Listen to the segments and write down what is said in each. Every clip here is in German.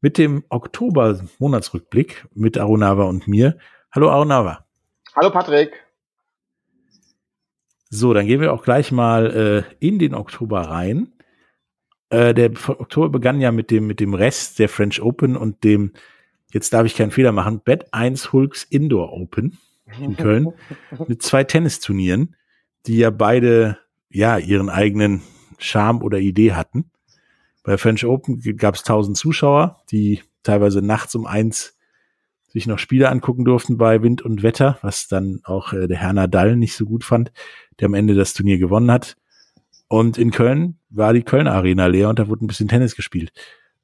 mit dem Oktober-Monatsrückblick mit Arunava und mir. Hallo Arunava. Hallo Patrick. So, dann gehen wir auch gleich mal äh, in den Oktober rein. Äh, der Oktober begann ja mit dem, mit dem Rest der French Open und dem, jetzt darf ich keinen Fehler machen, Bett 1 Hulks Indoor Open in Köln mit zwei Tennisturnieren, die ja beide ja ihren eigenen Charme oder Idee hatten. Bei French Open gab es 1000 Zuschauer, die teilweise nachts um eins sich noch Spiele angucken durften bei Wind und Wetter, was dann auch äh, der Herr Nadal nicht so gut fand, der am Ende das Turnier gewonnen hat. Und in Köln war die Köln Arena leer und da wurde ein bisschen Tennis gespielt.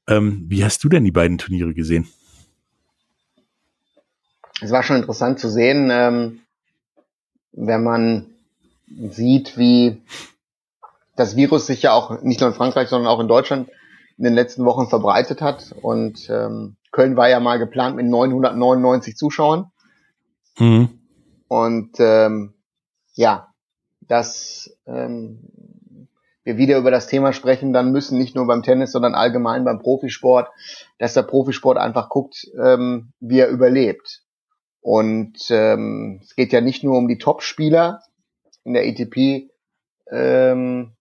Ähm, wie hast du denn die beiden Turniere gesehen? Es war schon interessant zu sehen, ähm, wenn man sieht, wie das Virus sich ja auch nicht nur in Frankreich, sondern auch in Deutschland in den letzten Wochen verbreitet hat. Und ähm, Köln war ja mal geplant mit 999 Zuschauern. Mhm. Und ähm, ja, dass ähm, wir wieder über das Thema sprechen, dann müssen nicht nur beim Tennis, sondern allgemein beim Profisport, dass der Profisport einfach guckt, ähm, wie er überlebt. Und ähm, es geht ja nicht nur um die Top-Spieler in der ATP, ähm,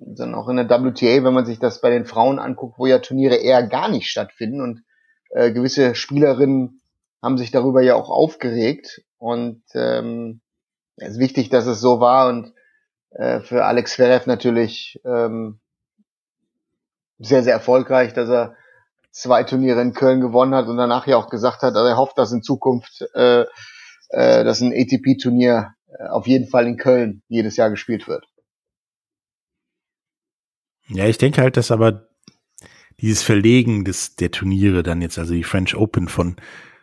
sondern auch in der WTA, wenn man sich das bei den Frauen anguckt, wo ja Turniere eher gar nicht stattfinden. Und äh, gewisse Spielerinnen haben sich darüber ja auch aufgeregt. Und ähm, es ist wichtig, dass es so war. Und äh, für Alex Zverev natürlich ähm, sehr, sehr erfolgreich, dass er zwei Turniere in Köln gewonnen hat und danach ja auch gesagt hat, also er hofft, dass in Zukunft äh, äh, dass ein ATP-Turnier äh, auf jeden Fall in Köln jedes Jahr gespielt wird. Ja, ich denke halt, dass aber dieses Verlegen des, der Turniere dann jetzt, also die French Open von,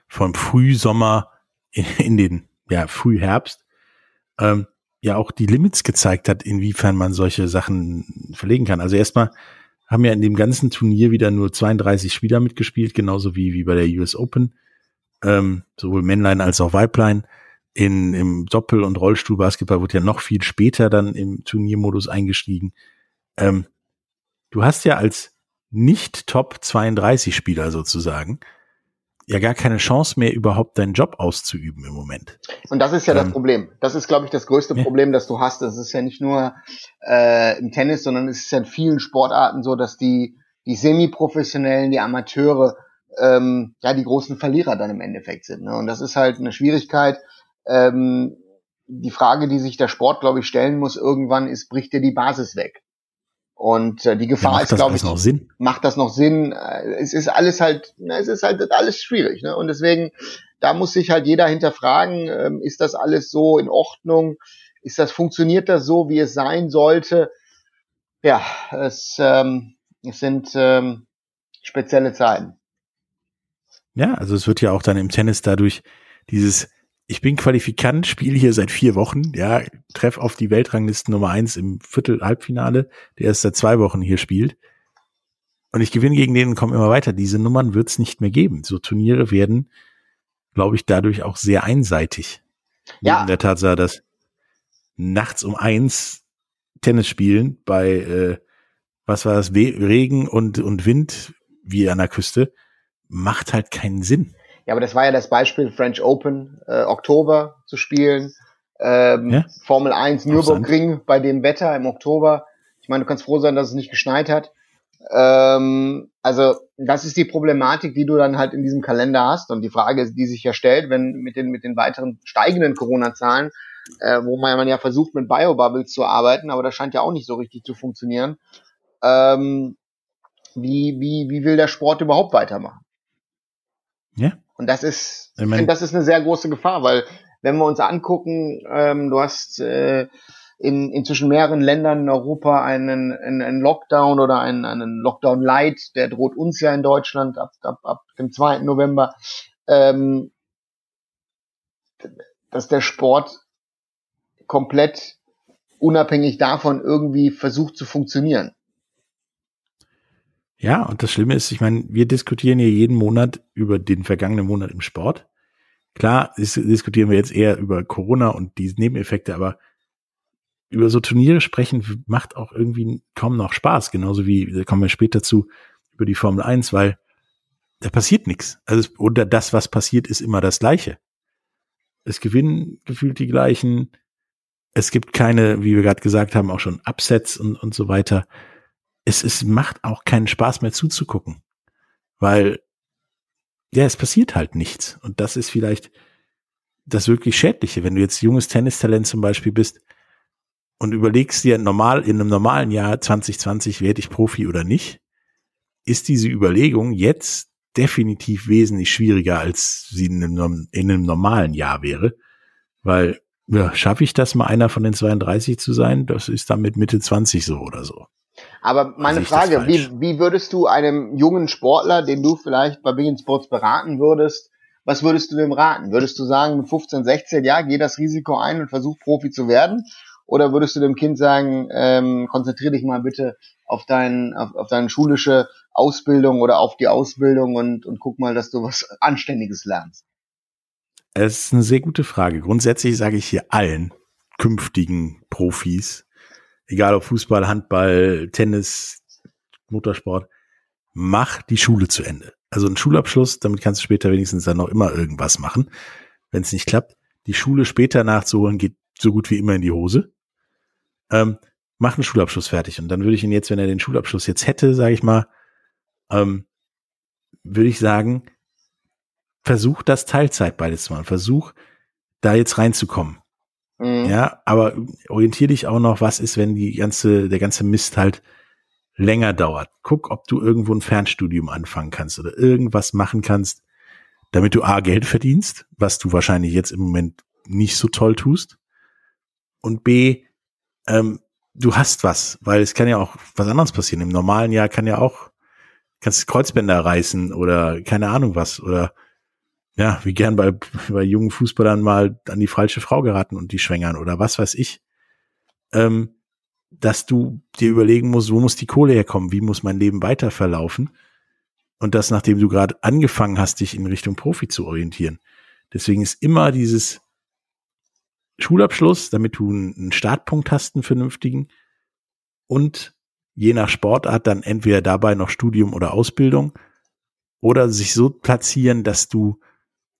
vom Frühsommer in, in den, ja, Frühherbst, ähm, ja auch die Limits gezeigt hat, inwiefern man solche Sachen verlegen kann. Also erstmal haben ja in dem ganzen Turnier wieder nur 32 Spieler mitgespielt, genauso wie, wie bei der US Open, ähm, sowohl Männlein als auch Weiblein. In, Im Doppel- und Rollstuhlbasketball wird ja noch viel später dann im Turniermodus eingestiegen. Ähm, du hast ja als nicht Top 32 Spieler sozusagen ja gar keine Chance mehr überhaupt deinen Job auszuüben im Moment. Und das ist ja ähm, das Problem. Das ist, glaube ich, das größte ja. Problem, das du hast. Das ist ja nicht nur äh, im Tennis, sondern es ist ja in vielen Sportarten so, dass die die semi-professionellen, die Amateure ähm, ja die großen Verlierer dann im Endeffekt sind. Ne? Und das ist halt eine Schwierigkeit. Ähm, die Frage, die sich der Sport, glaube ich, stellen muss, irgendwann ist, bricht dir die Basis weg. Und äh, die Gefahr ja, ist, glaube ich, noch Sinn? macht das noch Sinn? Äh, es ist alles halt, na, es ist halt alles schwierig. Ne? Und deswegen, da muss sich halt jeder hinterfragen, ähm, ist das alles so in Ordnung? Ist das, funktioniert das so, wie es sein sollte? Ja, es, ähm, es sind ähm, spezielle Zeiten. Ja, also es wird ja auch dann im Tennis dadurch dieses ich bin Qualifikant, spiele hier seit vier Wochen, ja, treff auf die Weltrangliste Nummer eins im Viertel-Halbfinale, der erst seit zwei Wochen hier spielt. Und ich gewinne gegen den und komme immer weiter. Diese Nummern wird es nicht mehr geben. So Turniere werden, glaube ich, dadurch auch sehr einseitig. Ja. Neben der Tatsache, dass nachts um eins Tennis spielen bei, äh, was war das, Regen und, und Wind wie an der Küste, macht halt keinen Sinn. Ja, aber das war ja das Beispiel French Open, äh, Oktober zu spielen. Ähm, ja? Formel 1 Nürburgring bei dem Wetter im Oktober. Ich meine, du kannst froh sein, dass es nicht geschneit hat. Ähm, also das ist die Problematik, die du dann halt in diesem Kalender hast. Und die Frage, die sich ja stellt, wenn mit den, mit den weiteren steigenden Corona-Zahlen, äh, wo man, man ja versucht, mit Biobubbles zu arbeiten, aber das scheint ja auch nicht so richtig zu funktionieren. Ähm, wie, wie, wie will der Sport überhaupt weitermachen? Ja. Und das ist, ich, mein, ich finde, das ist eine sehr große Gefahr, weil wenn wir uns angucken, ähm, du hast äh, in, in zwischen mehreren Ländern in Europa einen, einen, einen Lockdown oder einen, einen Lockdown Light, der droht uns ja in Deutschland ab, ab, ab dem 2. November, ähm, dass der Sport komplett unabhängig davon irgendwie versucht zu funktionieren. Ja, und das Schlimme ist, ich meine, wir diskutieren hier jeden Monat über den vergangenen Monat im Sport. Klar diskutieren wir jetzt eher über Corona und die Nebeneffekte, aber über so Turniere sprechen macht auch irgendwie kaum noch Spaß, genauso wie, da kommen wir später zu, über die Formel 1, weil da passiert nichts. Also, oder das, was passiert, ist immer das Gleiche. Es gewinnen gefühlt die gleichen. Es gibt keine, wie wir gerade gesagt haben, auch schon Upsets und, und so weiter. Es, es macht auch keinen Spaß mehr zuzugucken, weil ja, es passiert halt nichts. Und das ist vielleicht das wirklich Schädliche. Wenn du jetzt junges Tennistalent zum Beispiel bist, und überlegst dir normal, in einem normalen Jahr 2020 werde ich Profi oder nicht, ist diese Überlegung jetzt definitiv wesentlich schwieriger, als sie in einem, in einem normalen Jahr wäre. Weil, ja, schaffe ich das mal einer von den 32 zu sein? Das ist dann mit Mitte 20 so oder so. Aber meine Frage, wie, wie würdest du einem jungen Sportler, den du vielleicht bei Big Sports beraten würdest, was würdest du dem raten? Würdest du sagen, mit 15, 16, ja, geh das Risiko ein und versuch Profi zu werden? Oder würdest du dem Kind sagen, ähm, konzentriere dich mal bitte auf, dein, auf, auf deine schulische Ausbildung oder auf die Ausbildung und, und guck mal, dass du was Anständiges lernst? Es ist eine sehr gute Frage. Grundsätzlich sage ich hier allen künftigen Profis, egal ob Fußball, Handball, Tennis, Motorsport, mach die Schule zu Ende. Also ein Schulabschluss, damit kannst du später wenigstens dann noch immer irgendwas machen. Wenn es nicht klappt, die Schule später nachzuholen, geht so gut wie immer in die Hose ähm, macht einen Schulabschluss fertig. Und dann würde ich ihn jetzt, wenn er den Schulabschluss jetzt hätte, sage ich mal, ähm, würde ich sagen, versuch das Teilzeit beides zu machen. Versuch, da jetzt reinzukommen. Mhm. Ja, aber orientier dich auch noch, was ist, wenn die ganze, der ganze Mist halt länger dauert. Guck, ob du irgendwo ein Fernstudium anfangen kannst oder irgendwas machen kannst, damit du A, Geld verdienst, was du wahrscheinlich jetzt im Moment nicht so toll tust. Und B, ähm, du hast was, weil es kann ja auch was anderes passieren. Im normalen Jahr kann ja auch, kannst Kreuzbänder reißen oder keine Ahnung was oder ja, wie gern bei, bei jungen Fußballern mal an die falsche Frau geraten und die schwängern oder was weiß ich. Ähm, dass du dir überlegen musst, wo muss die Kohle herkommen, wie muss mein Leben weiter verlaufen und das, nachdem du gerade angefangen hast, dich in Richtung Profi zu orientieren. Deswegen ist immer dieses Schulabschluss, damit du einen Startpunkt hast, einen vernünftigen. Und je nach Sportart dann entweder dabei noch Studium oder Ausbildung oder sich so platzieren, dass du,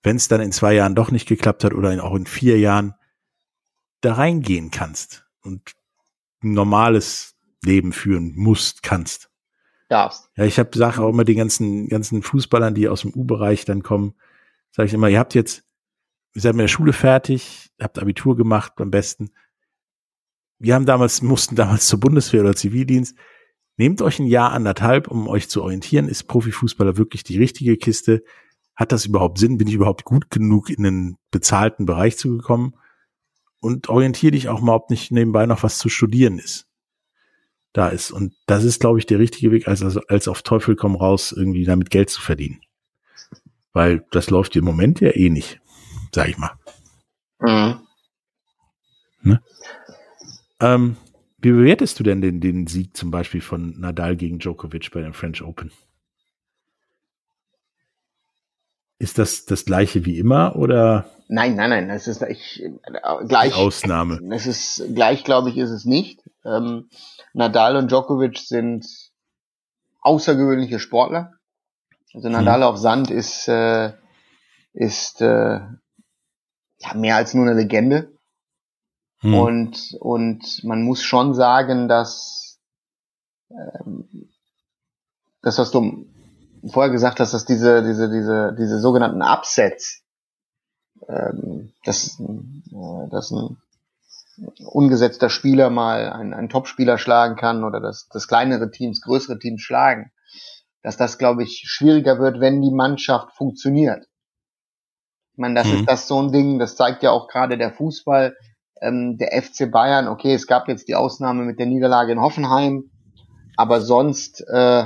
wenn es dann in zwei Jahren doch nicht geklappt hat oder auch in vier Jahren, da reingehen kannst und ein normales Leben führen musst, kannst. Darfst. Ja, ich habe sage auch immer den ganzen ganzen Fußballern, die aus dem U-Bereich dann kommen, sage ich immer, ihr habt jetzt ihr seid mit der Schule fertig, habt Abitur gemacht am besten. Wir haben damals, mussten damals zur Bundeswehr oder Zivildienst. Nehmt euch ein Jahr, anderthalb, um euch zu orientieren. Ist Profifußballer wirklich die richtige Kiste? Hat das überhaupt Sinn? Bin ich überhaupt gut genug in den bezahlten Bereich zugekommen? Und orientiere dich auch mal, ob nicht nebenbei noch was zu studieren ist. Da ist. Und das ist, glaube ich, der richtige Weg, als, als auf Teufel komm raus, irgendwie damit Geld zu verdienen. Weil das läuft im Moment ja eh nicht sag ich mal. Mhm. Ne? Ähm, wie bewertest du denn den, den Sieg zum Beispiel von Nadal gegen Djokovic bei den French Open? Ist das das gleiche wie immer oder? Nein, nein, nein, es ist ich, äh, gleich. Ausnahme. Es ist gleich, glaube ich, ist es nicht. Ähm, Nadal und Djokovic sind außergewöhnliche Sportler. Also Nadal hm. auf Sand ist äh, ist äh, ja, mehr als nur eine Legende. Hm. Und, und man muss schon sagen, dass ähm, das, was du vorher gesagt hast, dass diese, diese, diese, diese sogenannten Upsets, ähm, dass, äh, dass ein ungesetzter Spieler mal einen, einen Top-Spieler schlagen kann oder dass, dass kleinere Teams größere Teams schlagen, dass das, glaube ich, schwieriger wird, wenn die Mannschaft funktioniert. Ich meine, das mhm. ist das so ein Ding, das zeigt ja auch gerade der Fußball, ähm, der FC Bayern, okay, es gab jetzt die Ausnahme mit der Niederlage in Hoffenheim, aber sonst äh,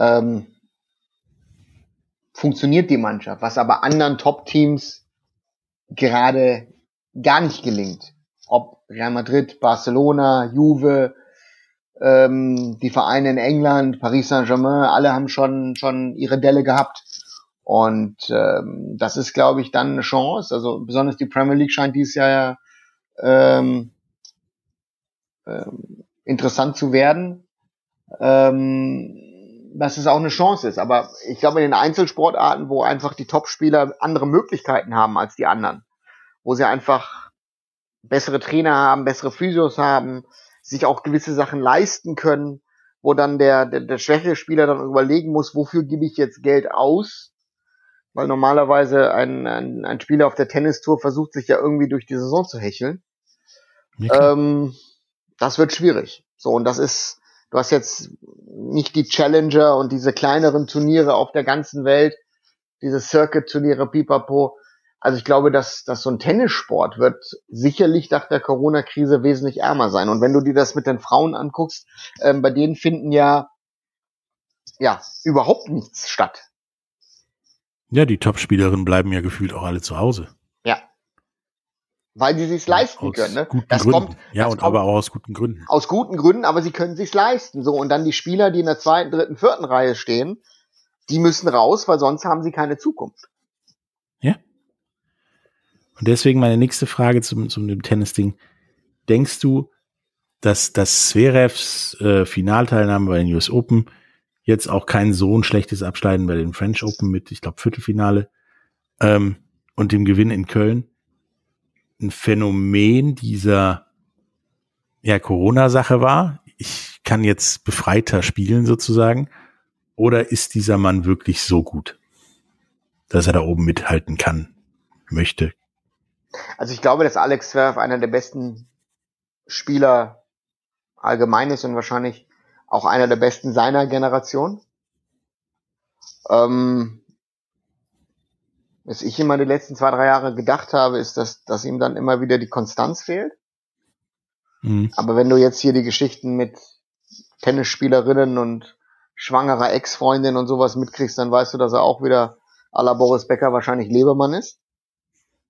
ähm, funktioniert die Mannschaft, was aber anderen Top-Teams gerade gar nicht gelingt. Ob Real Madrid, Barcelona, Juve, ähm, die Vereine in England, Paris Saint-Germain, alle haben schon, schon ihre Delle gehabt. Und ähm, das ist, glaube ich, dann eine Chance. Also besonders die Premier League scheint dieses Jahr ja ähm, ähm, interessant zu werden. Ähm, dass es auch eine Chance ist. Aber ich glaube, in den Einzelsportarten, wo einfach die Topspieler andere Möglichkeiten haben als die anderen, wo sie einfach bessere Trainer haben, bessere Physios haben, sich auch gewisse Sachen leisten können, wo dann der, der, der schwächere Spieler dann überlegen muss, wofür gebe ich jetzt Geld aus? Weil normalerweise ein, ein, ein Spieler auf der Tennistour versucht sich ja irgendwie durch die Saison zu hecheln. Ja, ähm, das wird schwierig. So, und das ist, du hast jetzt nicht die Challenger und diese kleineren Turniere auf der ganzen Welt, diese Circuit-Turniere, pipapo. Also ich glaube, dass, dass so ein Tennissport wird sicherlich nach der Corona-Krise wesentlich ärmer sein. Und wenn du dir das mit den Frauen anguckst, ähm, bei denen finden ja, ja überhaupt nichts statt. Ja, die Topspielerinnen bleiben ja gefühlt auch alle zu Hause. Weil sie sich's leisten aus können. Ne? Das Gründen. kommt, ja, das und kommt aber auch aus guten Gründen. Aus guten Gründen, aber sie können sich's leisten. So und dann die Spieler, die in der zweiten, dritten, vierten Reihe stehen, die müssen raus, weil sonst haben sie keine Zukunft. Ja. Und deswegen meine nächste Frage zum zum dem Tennis-Ding: Denkst du, dass das Zverevs äh, Finalteilnahme bei den US Open jetzt auch kein so ein schlechtes Abschneiden bei den French Open mit, ich glaube Viertelfinale ähm, und dem Gewinn in Köln ein Phänomen dieser ja, Corona-Sache war. Ich kann jetzt befreiter spielen sozusagen. Oder ist dieser Mann wirklich so gut, dass er da oben mithalten kann, möchte? Also ich glaube, dass Alex Zverev einer der besten Spieler allgemein ist und wahrscheinlich auch einer der besten seiner Generation. Ähm, was ich immer die letzten zwei, drei Jahre gedacht habe, ist, dass, dass ihm dann immer wieder die Konstanz fehlt. Mhm. Aber wenn du jetzt hier die Geschichten mit Tennisspielerinnen und schwangerer Ex-Freundin und sowas mitkriegst, dann weißt du, dass er auch wieder à la Boris Becker wahrscheinlich Lebemann ist.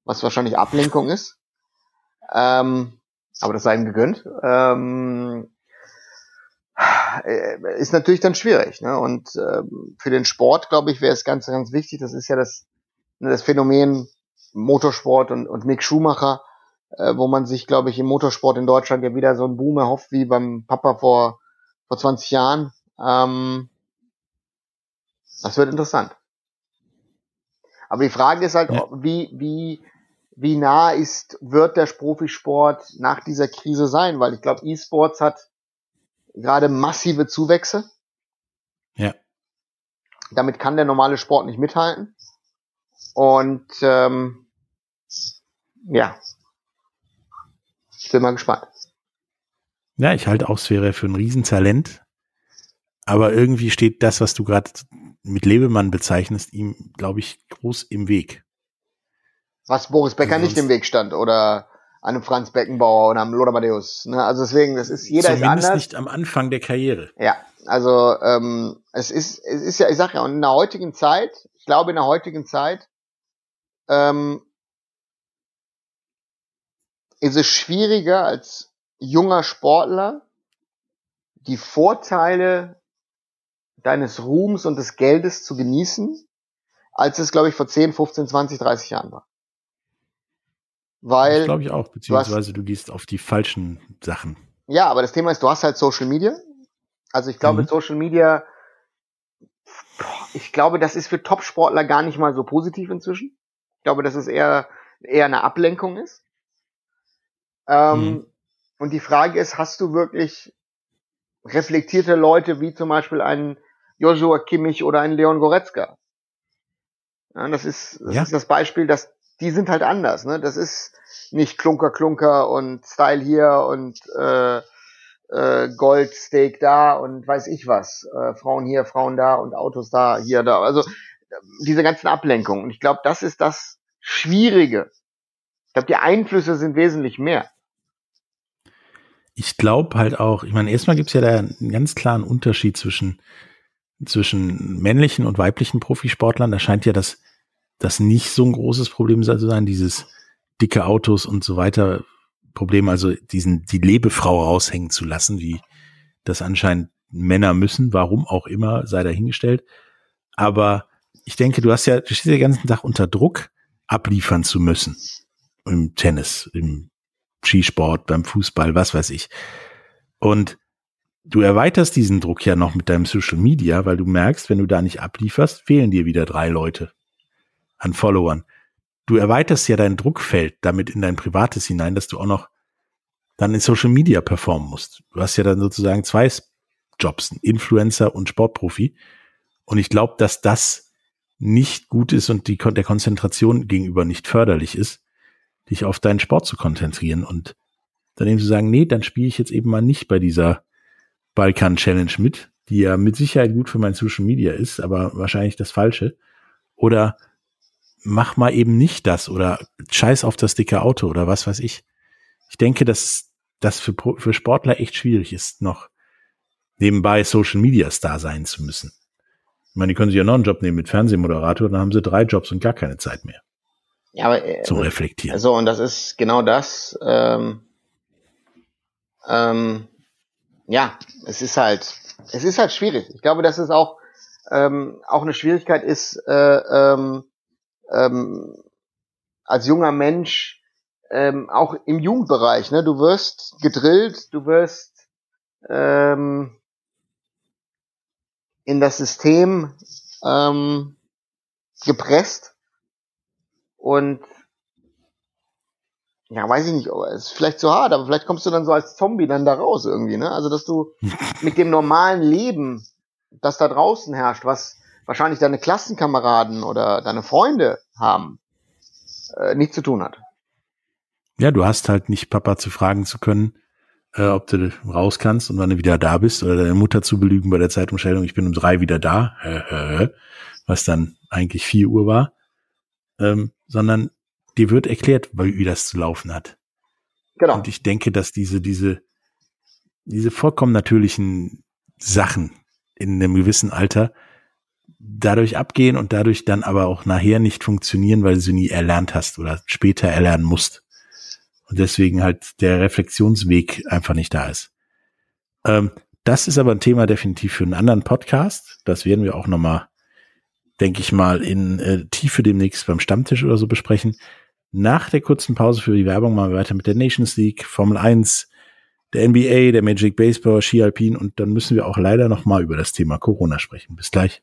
Was wahrscheinlich Ablenkung ist. Ähm, aber das sei ihm gegönnt. Ähm, äh, ist natürlich dann schwierig. Ne? Und ähm, für den Sport, glaube ich, wäre es ganz, ganz wichtig. Das ist ja das das Phänomen Motorsport und, und Mick Schumacher, äh, wo man sich, glaube ich, im Motorsport in Deutschland ja wieder so einen Boom erhofft wie beim Papa vor, vor 20 Jahren. Ähm, das wird interessant. Aber die Frage ist halt, ja. wie, wie, wie nah ist, wird der Profisport nach dieser Krise sein? Weil ich glaube, E-Sports hat gerade massive Zuwächse. Ja. Damit kann der normale Sport nicht mithalten. Und ähm, ja, ich bin mal gespannt. Ja, ich halte auch Sphäre für ein Riesentalent. Aber irgendwie steht das, was du gerade mit Lebemann bezeichnest, ihm, glaube ich, groß im Weg. Was Boris Becker also nicht im Weg stand oder einem Franz Beckenbauer oder einem Lothar Matthäus. Ne? Also deswegen, das ist jeder Zumindest ist anders. nicht am Anfang der Karriere. Ja, also ähm, es ist, es ist ja, ich sag ja, und in der heutigen Zeit, ich glaube in der heutigen Zeit ähm, ist es schwieriger als junger Sportler die Vorteile deines Ruhms und des Geldes zu genießen, als es, glaube ich, vor 10, 15, 20, 30 Jahren war. Weil. Das glaube ich auch, beziehungsweise du, hast, du, gehst auf die falschen Sachen. Ja, aber das Thema ist, du hast halt Social Media. Also ich glaube, mhm. Social Media, ich glaube, das ist für Top-Sportler gar nicht mal so positiv inzwischen. Ich glaube, dass es eher, eher eine Ablenkung ist. Ähm, mhm. Und die Frage ist, hast du wirklich reflektierte Leute wie zum Beispiel ein Joshua Kimmich oder ein Leon Goretzka. Ja, das ist, das ja. ist das Beispiel, dass die sind halt anders. Ne? Das ist nicht Klunker, Klunker und Style hier und äh, äh, Goldsteak da und weiß ich was. Äh, Frauen hier, Frauen da und Autos da, hier, da. Also diese ganzen Ablenkungen. Und ich glaube, das ist das Schwierige. Ich glaube, die Einflüsse sind wesentlich mehr. Ich glaube halt auch, ich meine, erstmal gibt es ja da einen ganz klaren Unterschied zwischen, zwischen männlichen und weiblichen Profisportlern. Da scheint ja das, das nicht so ein großes Problem zu sein, dieses dicke Autos und so weiter Problem, also diesen, die Lebefrau raushängen zu lassen, wie das anscheinend Männer müssen, warum auch immer, sei dahingestellt. Aber ich denke, du hast ja, du stehst ja den ganzen Tag unter Druck, abliefern zu müssen. Im Tennis, im Skisport, beim Fußball, was weiß ich. Und du erweiterst diesen Druck ja noch mit deinem Social Media, weil du merkst, wenn du da nicht ablieferst, fehlen dir wieder drei Leute an Followern du erweiterst ja dein Druckfeld damit in dein Privates hinein, dass du auch noch dann in Social Media performen musst. Du hast ja dann sozusagen zwei Jobs, Influencer und Sportprofi. Und ich glaube, dass das nicht gut ist und die, der Konzentration gegenüber nicht förderlich ist, dich auf deinen Sport zu konzentrieren und dann eben zu sagen, nee, dann spiele ich jetzt eben mal nicht bei dieser Balkan Challenge mit, die ja mit Sicherheit gut für mein Social Media ist, aber wahrscheinlich das Falsche. Oder mach mal eben nicht das oder scheiß auf das dicke Auto oder was weiß ich. Ich denke, dass das für, für Sportler echt schwierig ist, noch nebenbei Social Media Star sein zu müssen. Ich meine, die können sich ja noch einen Job nehmen mit Fernsehmoderator, dann haben sie drei Jobs und gar keine Zeit mehr. Ja, aber äh, zum Reflektieren. So, und das ist genau das. Ähm, ähm, ja, es ist halt, es ist halt schwierig. Ich glaube, dass es auch ähm, auch eine Schwierigkeit ist, äh, ähm, ähm, als junger Mensch ähm, auch im Jugendbereich, ne? Du wirst gedrillt, du wirst ähm, in das System ähm, gepresst und ja, weiß ich nicht, ist vielleicht zu hart, aber vielleicht kommst du dann so als Zombie dann da raus irgendwie, ne? Also, dass du mit dem normalen Leben, das da draußen herrscht, was wahrscheinlich deine Klassenkameraden oder deine Freunde haben, äh, nichts zu tun hat. Ja, du hast halt nicht Papa zu fragen zu können, äh, ob du raus kannst und wann du wieder da bist oder deine Mutter zu belügen bei der Zeitumstellung, ich bin um drei wieder da, was dann eigentlich vier Uhr war, ähm, sondern dir wird erklärt, wie das zu laufen hat. Genau. Und ich denke, dass diese, diese, diese vollkommen natürlichen Sachen in einem gewissen Alter dadurch abgehen und dadurch dann aber auch nachher nicht funktionieren, weil du sie nie erlernt hast oder später erlernen musst. Und deswegen halt der Reflexionsweg einfach nicht da ist. Ähm, das ist aber ein Thema definitiv für einen anderen Podcast. Das werden wir auch nochmal, denke ich mal, in äh, Tiefe demnächst beim Stammtisch oder so besprechen. Nach der kurzen Pause für die Werbung machen wir weiter mit der Nations League, Formel 1, der NBA, der Magic Baseball, Ski Alpin und dann müssen wir auch leider nochmal über das Thema Corona sprechen. Bis gleich.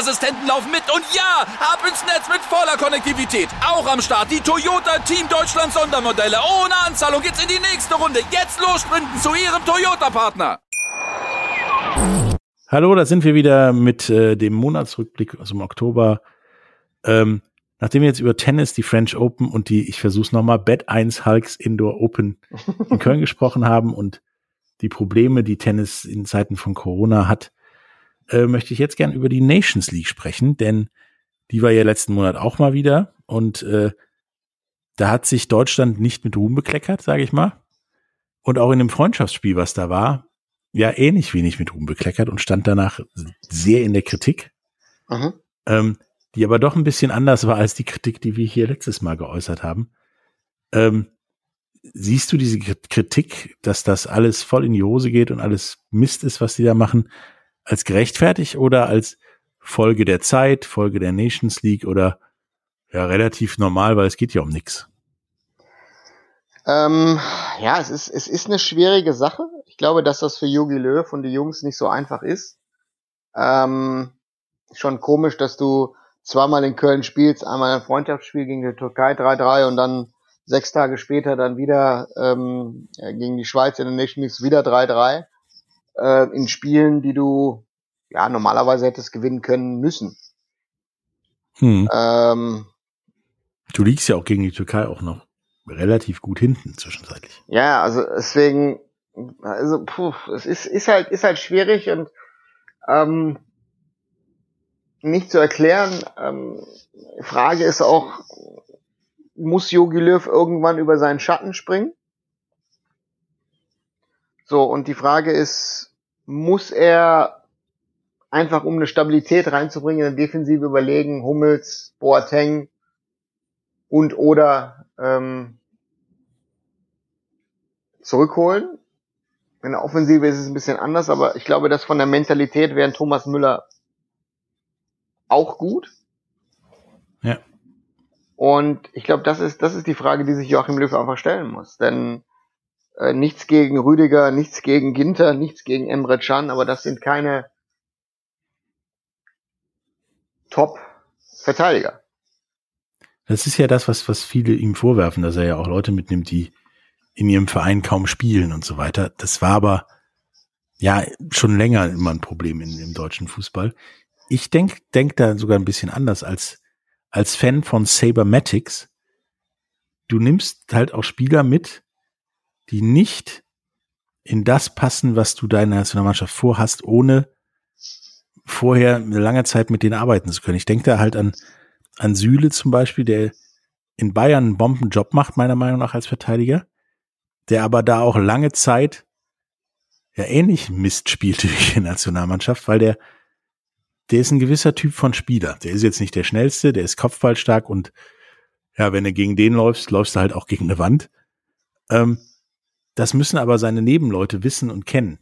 Sicherheitsassistenten laufen mit. Und ja, ab ins Netz mit voller Konnektivität. Auch am Start die Toyota Team Deutschland Sondermodelle. Ohne Anzahlung geht's in die nächste Runde. Jetzt los sprinten zu Ihrem Toyota-Partner. Hallo, da sind wir wieder mit äh, dem Monatsrückblick aus dem Oktober. Ähm, nachdem wir jetzt über Tennis, die French Open und die, ich versuch's nochmal, Bad 1 Hulks Indoor Open in Köln gesprochen haben und die Probleme, die Tennis in Zeiten von Corona hat, äh, möchte ich jetzt gern über die Nations League sprechen, denn die war ja letzten Monat auch mal wieder und äh, da hat sich Deutschland nicht mit Ruhm bekleckert, sage ich mal. Und auch in dem Freundschaftsspiel, was da war, ja ähnlich wenig mit Ruhm bekleckert und stand danach sehr in der Kritik, mhm. ähm, die aber doch ein bisschen anders war als die Kritik, die wir hier letztes Mal geäußert haben. Ähm, siehst du diese Kritik, dass das alles voll in die Hose geht und alles Mist ist, was die da machen, als gerechtfertigt oder als Folge der Zeit, Folge der Nations League oder ja relativ normal, weil es geht ja um nichts. Ähm, ja, es ist, es ist eine schwierige Sache. Ich glaube, dass das für Jogi Löw und die Jungs nicht so einfach ist. Ähm, schon komisch, dass du zweimal in Köln spielst, einmal ein Freundschaftsspiel gegen die Türkei 3-3 und dann sechs Tage später dann wieder ähm, gegen die Schweiz in den Nation League wieder 3-3 äh, in Spielen, die du ja normalerweise hättest gewinnen können müssen. Hm. Ähm, du liegst ja auch gegen die Türkei auch noch relativ gut hinten zwischenzeitlich. Ja, also deswegen, also puh, es ist, ist halt ist halt schwierig und ähm, nicht zu erklären. Ähm, Frage ist auch, muss Jogi Löw irgendwann über seinen Schatten springen? So, und die Frage ist, muss er einfach um eine Stabilität reinzubringen, in der Defensive überlegen, Hummels, Boateng und oder ähm, zurückholen. In der Offensive ist es ein bisschen anders, aber ich glaube, dass von der Mentalität wäre Thomas Müller auch gut. Ja. Und ich glaube, das ist, das ist die Frage, die sich Joachim Löw einfach stellen muss. Denn äh, nichts gegen Rüdiger, nichts gegen Ginter, nichts gegen Emre Can, aber das sind keine Top-Verteidiger. Das ist ja das, was, was viele ihm vorwerfen, dass er ja auch Leute mitnimmt, die in ihrem Verein kaum spielen und so weiter. Das war aber ja schon länger immer ein Problem in, im deutschen Fußball. Ich denke denk da sogar ein bisschen anders als, als Fan von Sabermatics. Du nimmst halt auch Spieler mit, die nicht in das passen, was du deiner Nationalmannschaft vorhast, ohne vorher eine lange Zeit mit denen arbeiten zu können. Ich denke da halt an, an Süle zum Beispiel, der in Bayern einen Bombenjob macht, meiner Meinung nach als Verteidiger, der aber da auch lange Zeit ja ähnlich Mist spielte wie die Nationalmannschaft, weil der, der ist ein gewisser Typ von Spieler. Der ist jetzt nicht der schnellste, der ist kopfballstark und ja, wenn du gegen den läufst, läufst du halt auch gegen eine Wand. Ähm, das müssen aber seine Nebenleute wissen und kennen.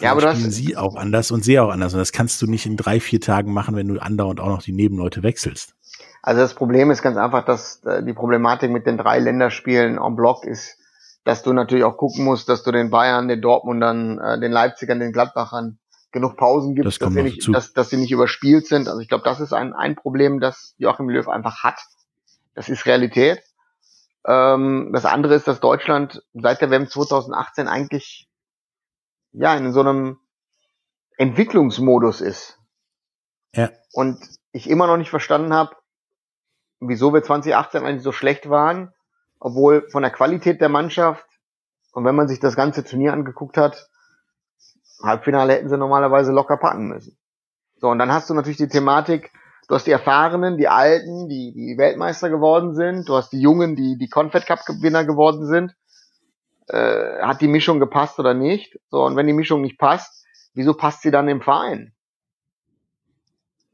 Ja, aber das spielen sie auch anders und sie auch anders. Und das kannst du nicht in drei, vier Tagen machen, wenn du andauernd auch noch die Nebenleute wechselst. Also das Problem ist ganz einfach, dass äh, die Problematik mit den drei Länderspielen en bloc ist, dass du natürlich auch gucken musst, dass du den Bayern, den Dortmundern, äh, den Leipzigern, den Gladbachern genug Pausen gibst, das dass, sie nicht, dass, dass sie nicht überspielt sind. Also ich glaube, das ist ein, ein Problem, das Joachim Löw einfach hat. Das ist Realität. Ähm, das andere ist, dass Deutschland seit der WM 2018 eigentlich ja in so einem Entwicklungsmodus ist. Ja. Und ich immer noch nicht verstanden habe, wieso wir 2018 eigentlich so schlecht waren, obwohl von der Qualität der Mannschaft und wenn man sich das ganze Turnier angeguckt hat, Halbfinale hätten sie normalerweise locker packen müssen. So, und dann hast du natürlich die Thematik, du hast die Erfahrenen, die Alten, die, die Weltmeister geworden sind, du hast die Jungen, die die Confed Cup Gewinner geworden sind. Äh, hat die Mischung gepasst oder nicht? So, und wenn die Mischung nicht passt, wieso passt sie dann im Verein?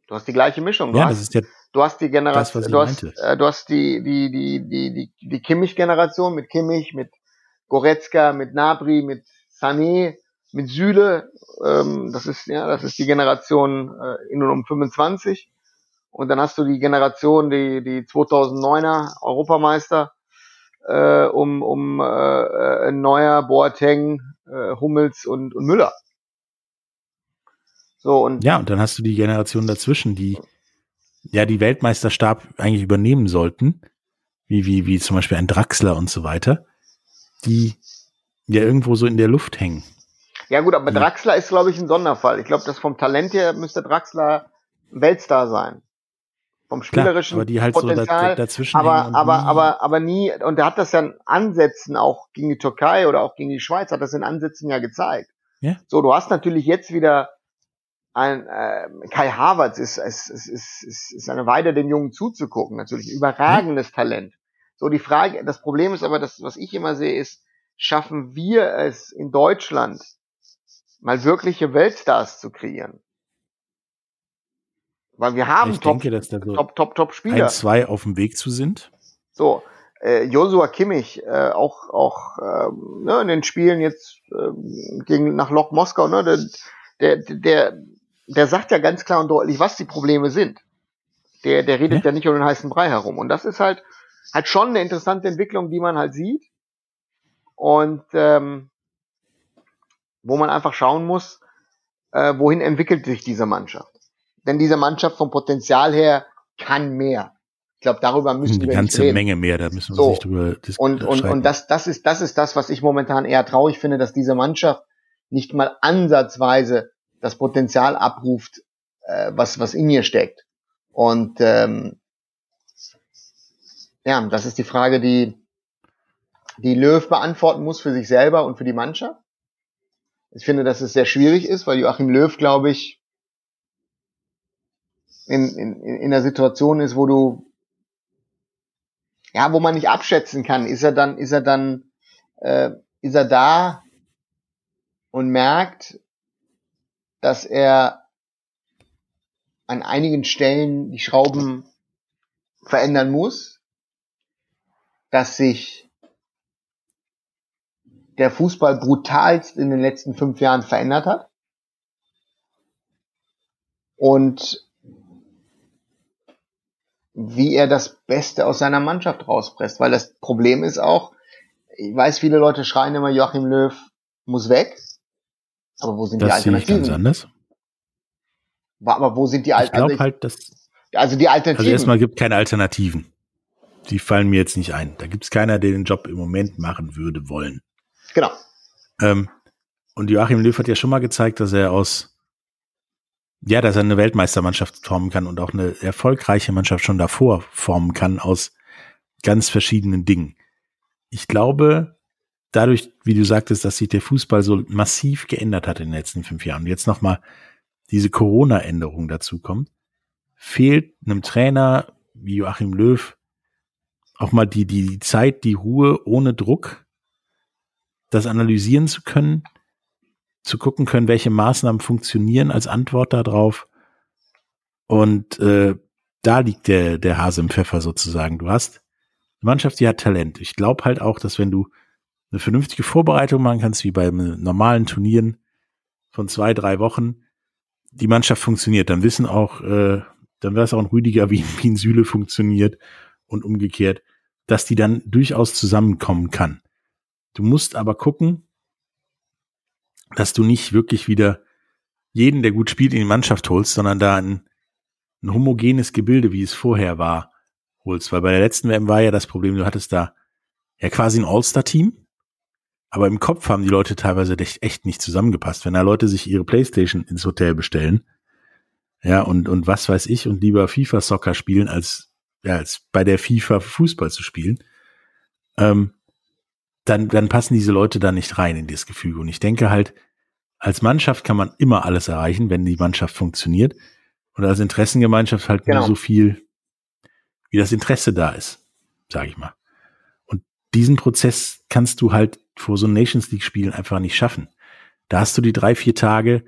Du hast die gleiche Mischung. Du ja, hast, das ist ja du hast die Generation, du hast, äh, du hast die, die, die, die, die, die Kimmich-Generation mit Kimmich, mit Goretzka, mit Nabri, mit Sané, mit Süle. Ähm, das ist, ja, das ist die Generation äh, in und um 25. Und dann hast du die Generation, die, die 2009er Europameister, äh, um, um äh, Neuer, Boateng, äh, Hummels und, und Müller. So, und ja, und dann hast du die Generation dazwischen, die ja die Weltmeisterstab eigentlich übernehmen sollten, wie, wie, wie zum Beispiel ein Draxler und so weiter, die ja irgendwo so in der Luft hängen. Ja gut, aber Draxler ist, glaube ich, ein Sonderfall. Ich glaube, das vom Talent her müsste Draxler Weltstar sein vom spielerischen Klar, aber die halt Potenzial, so dazwischen aber aber aber aber nie und er hat das ja in Ansätzen auch gegen die Türkei oder auch gegen die Schweiz hat das in Ansätzen ja gezeigt. Ja. So, du hast natürlich jetzt wieder ein äh, Kai Havertz ist ist, ist ist ist eine Weide dem Jungen zuzugucken, natürlich überragendes ja. Talent. So die Frage, das Problem ist aber das was ich immer sehe ist, schaffen wir es in Deutschland mal wirkliche Weltstars zu kreieren? Weil wir haben ich top, denke, dass da so top, top, top Spieler. Ein, zwei auf dem Weg zu sind. So, äh, Joshua Kimmich, äh, auch auch äh, ne, in den Spielen jetzt äh, gegen nach Lok Moskau, ne, der, der, der, der sagt ja ganz klar und deutlich, was die Probleme sind. Der, der redet ja, ja nicht um den heißen Brei herum. Und das ist halt, halt schon eine interessante Entwicklung, die man halt sieht. Und ähm, wo man einfach schauen muss, äh, wohin entwickelt sich diese Mannschaft. Denn diese Mannschaft vom Potenzial her kann mehr. Ich glaube, darüber müssen Eine wir ganze reden. Menge mehr, da müssen wir So. nicht drüber diskutieren. Und, und, und das, das ist, das ist das, was ich momentan eher traurig finde, dass diese Mannschaft nicht mal ansatzweise das Potenzial abruft, äh, was, was in ihr steckt. Und ähm, ja, das ist die Frage, die, die Löw beantworten muss für sich selber und für die Mannschaft. Ich finde, dass es sehr schwierig ist, weil Joachim Löw, glaube ich, in, in, in einer Situation ist, wo du ja, wo man nicht abschätzen kann, ist er dann, ist er dann, äh, ist er da und merkt, dass er an einigen Stellen die Schrauben verändern muss, dass sich der Fußball brutalst in den letzten fünf Jahren verändert hat. Und wie er das Beste aus seiner Mannschaft rauspresst. Weil das Problem ist auch, ich weiß, viele Leute schreien immer, Joachim Löw muss weg. Aber wo sind die Das sehe ich ganz Alternativen? anders. Aber wo sind die Ich Alternativen? glaube halt, dass, also die also Alternativen. erstmal gibt keine Alternativen. Die fallen mir jetzt nicht ein. Da gibt es keiner, der den Job im Moment machen würde wollen. genau. Ähm, und Joachim Löw hat ja schon mal gezeigt, dass er aus, ja, dass er eine Weltmeistermannschaft formen kann und auch eine erfolgreiche Mannschaft schon davor formen kann aus ganz verschiedenen Dingen. Ich glaube, dadurch, wie du sagtest, dass sich der Fußball so massiv geändert hat in den letzten fünf Jahren jetzt nochmal diese Corona-Änderung dazu kommt, fehlt einem Trainer wie Joachim Löw auch mal die, die Zeit, die Ruhe ohne Druck, das analysieren zu können, zu gucken können, welche Maßnahmen funktionieren als Antwort darauf. Und äh, da liegt der, der Hase im Pfeffer sozusagen. Du hast eine Mannschaft, die hat Talent. Ich glaube halt auch, dass wenn du eine vernünftige Vorbereitung machen kannst, wie bei normalen Turnieren von zwei, drei Wochen, die Mannschaft funktioniert. Dann wissen auch, äh, dann weiß auch ein Rüdiger, wie, wie ein Süle funktioniert und umgekehrt, dass die dann durchaus zusammenkommen kann. Du musst aber gucken, dass du nicht wirklich wieder jeden, der gut spielt, in die Mannschaft holst, sondern da ein, ein homogenes Gebilde, wie es vorher war, holst. Weil bei der letzten WM war ja das Problem, du hattest da ja quasi ein All-Star-Team, aber im Kopf haben die Leute teilweise echt, nicht zusammengepasst. Wenn da Leute sich ihre Playstation ins Hotel bestellen, ja, und, und was weiß ich, und lieber FIFA-Soccer spielen, als, ja, als bei der FIFA Fußball zu spielen, ähm, dann, dann passen diese Leute da nicht rein in das Gefüge. Und ich denke halt, als Mannschaft kann man immer alles erreichen, wenn die Mannschaft funktioniert. Und als Interessengemeinschaft halt Genau. nur so viel, wie das Interesse da ist, sage ich mal. Und diesen Prozess kannst du halt vor so Nations League Spielen einfach nicht schaffen. Da hast du die drei, vier Tage,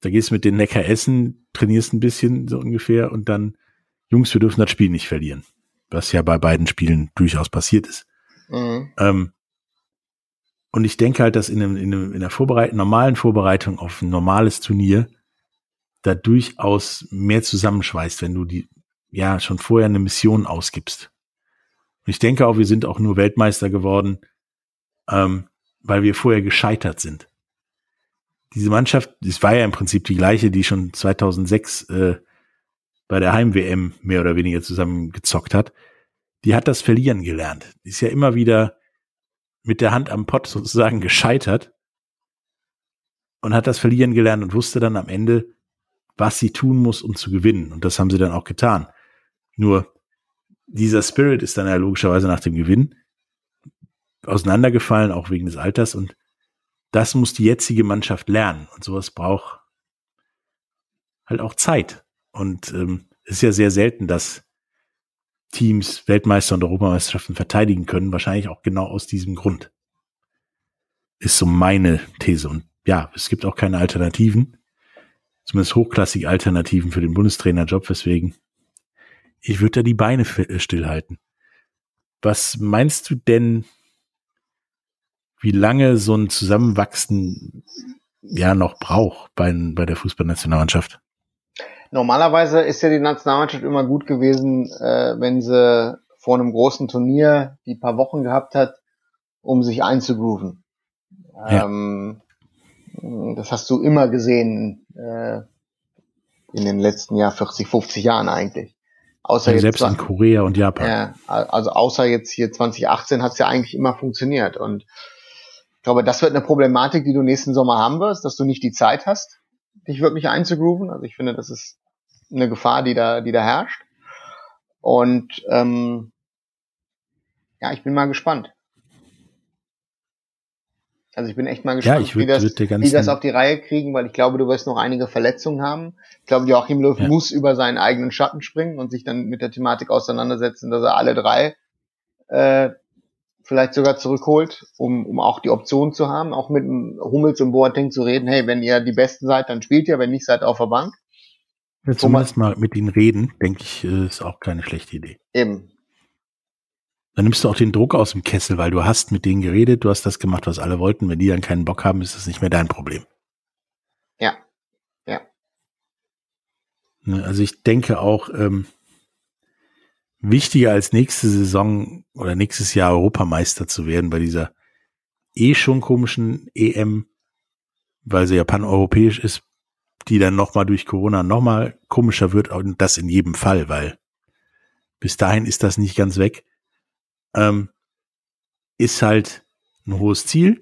da gehst du mit den Neckar essen, trainierst ein bisschen so ungefähr und dann, Jungs, wir dürfen das Spiel nicht verlieren. Was ja bei beiden Spielen durchaus passiert ist. Mhm. Ähm, und ich denke halt, dass in, einem, in, einem, in einer Vorbereit normalen Vorbereitung auf ein normales Turnier da durchaus mehr zusammenschweißt, wenn du die ja schon vorher eine Mission ausgibst. Und ich denke auch, wir sind auch nur Weltmeister geworden, ähm, weil wir vorher gescheitert sind. Diese Mannschaft, das war ja im Prinzip die gleiche, die schon 2006 äh, bei der Heim-WM mehr oder weniger zusammengezockt hat. Die hat das Verlieren gelernt. Die ist ja immer wieder mit der Hand am Pott sozusagen gescheitert und hat das Verlieren gelernt und wusste dann am Ende, was sie tun muss, um zu gewinnen. Und das haben sie dann auch getan. Nur dieser Spirit ist dann ja logischerweise nach dem Gewinn auseinandergefallen, auch wegen des Alters. Und das muss die jetzige Mannschaft lernen. Und sowas braucht halt auch Zeit. Und ähm, es ist ja sehr selten, dass Teams Weltmeister und Europameisterschaften verteidigen können. Wahrscheinlich auch genau aus diesem Grund. Ist so meine These. Und ja, es gibt auch keine Alternativen. Zumindest hochklassige Alternativen für den Bundestrainerjob, weswegen ich würde da die Beine äh, stillhalten. Was meinst du denn, wie lange so ein Zusammenwachsen ja noch braucht bei, bei der Fußballnationalmannschaft? Normalerweise ist ja die Nationalmannschaft immer gut gewesen, äh, wenn sie vor einem großen Turnier die paar Wochen gehabt hat, um sich einzugrooven. Ja. Ähm, das hast du immer gesehen äh, in den letzten Jahr 40, 50 Jahren eigentlich. Außer ja, selbst in Korea und Japan. Ja, also außer jetzt hier 2018 hat es ja eigentlich immer funktioniert. Und ich glaube, das wird eine Problematik, die du nächsten Sommer haben wirst, dass du nicht die Zeit hast, dich wirklich einzugrooven. Also ich finde, das ist eine Gefahr, die da, die da herrscht. Und ähm, ja, ich bin mal gespannt. Also ich bin echt mal gespannt, ja, ich würd, wie, das, wie das auf die Reihe kriegen, weil ich glaube, du wirst noch einige Verletzungen haben. Ich glaube, Joachim Löw ja. muss über seinen eigenen Schatten springen und sich dann mit der Thematik auseinandersetzen, dass er alle drei äh, vielleicht sogar zurückholt, um, um auch die Option zu haben, auch mit Hummels und Boateng zu reden, hey, wenn ihr die Besten seid, dann spielt ihr, wenn nicht, seid auf der Bank. Ja, zumindest mal mit ihnen reden, denke ich, ist auch keine schlechte Idee. Eben. Dann nimmst du auch den Druck aus dem Kessel, weil du hast mit denen geredet, du hast das gemacht, was alle wollten. Wenn die dann keinen Bock haben, ist das nicht mehr dein Problem. Ja. Ja. Ne, also ich denke auch, ähm, wichtiger als nächste Saison oder nächstes Jahr Europameister zu werden bei dieser eh schon komischen EM, weil sie ja pan-europäisch ist, die dann nochmal durch Corona nochmal komischer wird und das in jedem Fall, weil bis dahin ist das nicht ganz weg. Ähm, ist halt ein hohes Ziel.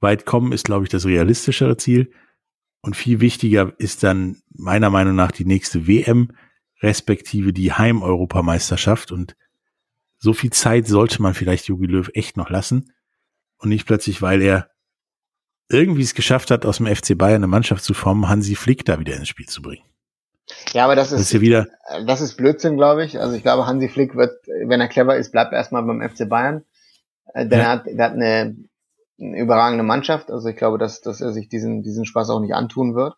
Weit kommen ist, glaube ich, das realistischere Ziel. Und viel wichtiger ist dann meiner Meinung nach die nächste WM, respektive die Heim-Europameisterschaft. Und so viel Zeit sollte man vielleicht Jogi Löw echt noch lassen. Und nicht plötzlich, weil er irgendwie es geschafft hat, aus dem FC Bayern eine Mannschaft zu formen, Hansi Flick da wieder ins Spiel zu bringen. Ja, aber das ist, das ist wieder, das ist Blödsinn, glaube ich. Also ich glaube, Hansi Flick wird, wenn er clever ist, bleibt erstmal beim FC Bayern. Äh, denn ja. er, hat, er hat eine, eine überragende Mannschaft. Also ich glaube, dass, dass er sich diesen, diesen Spaß auch nicht antun wird.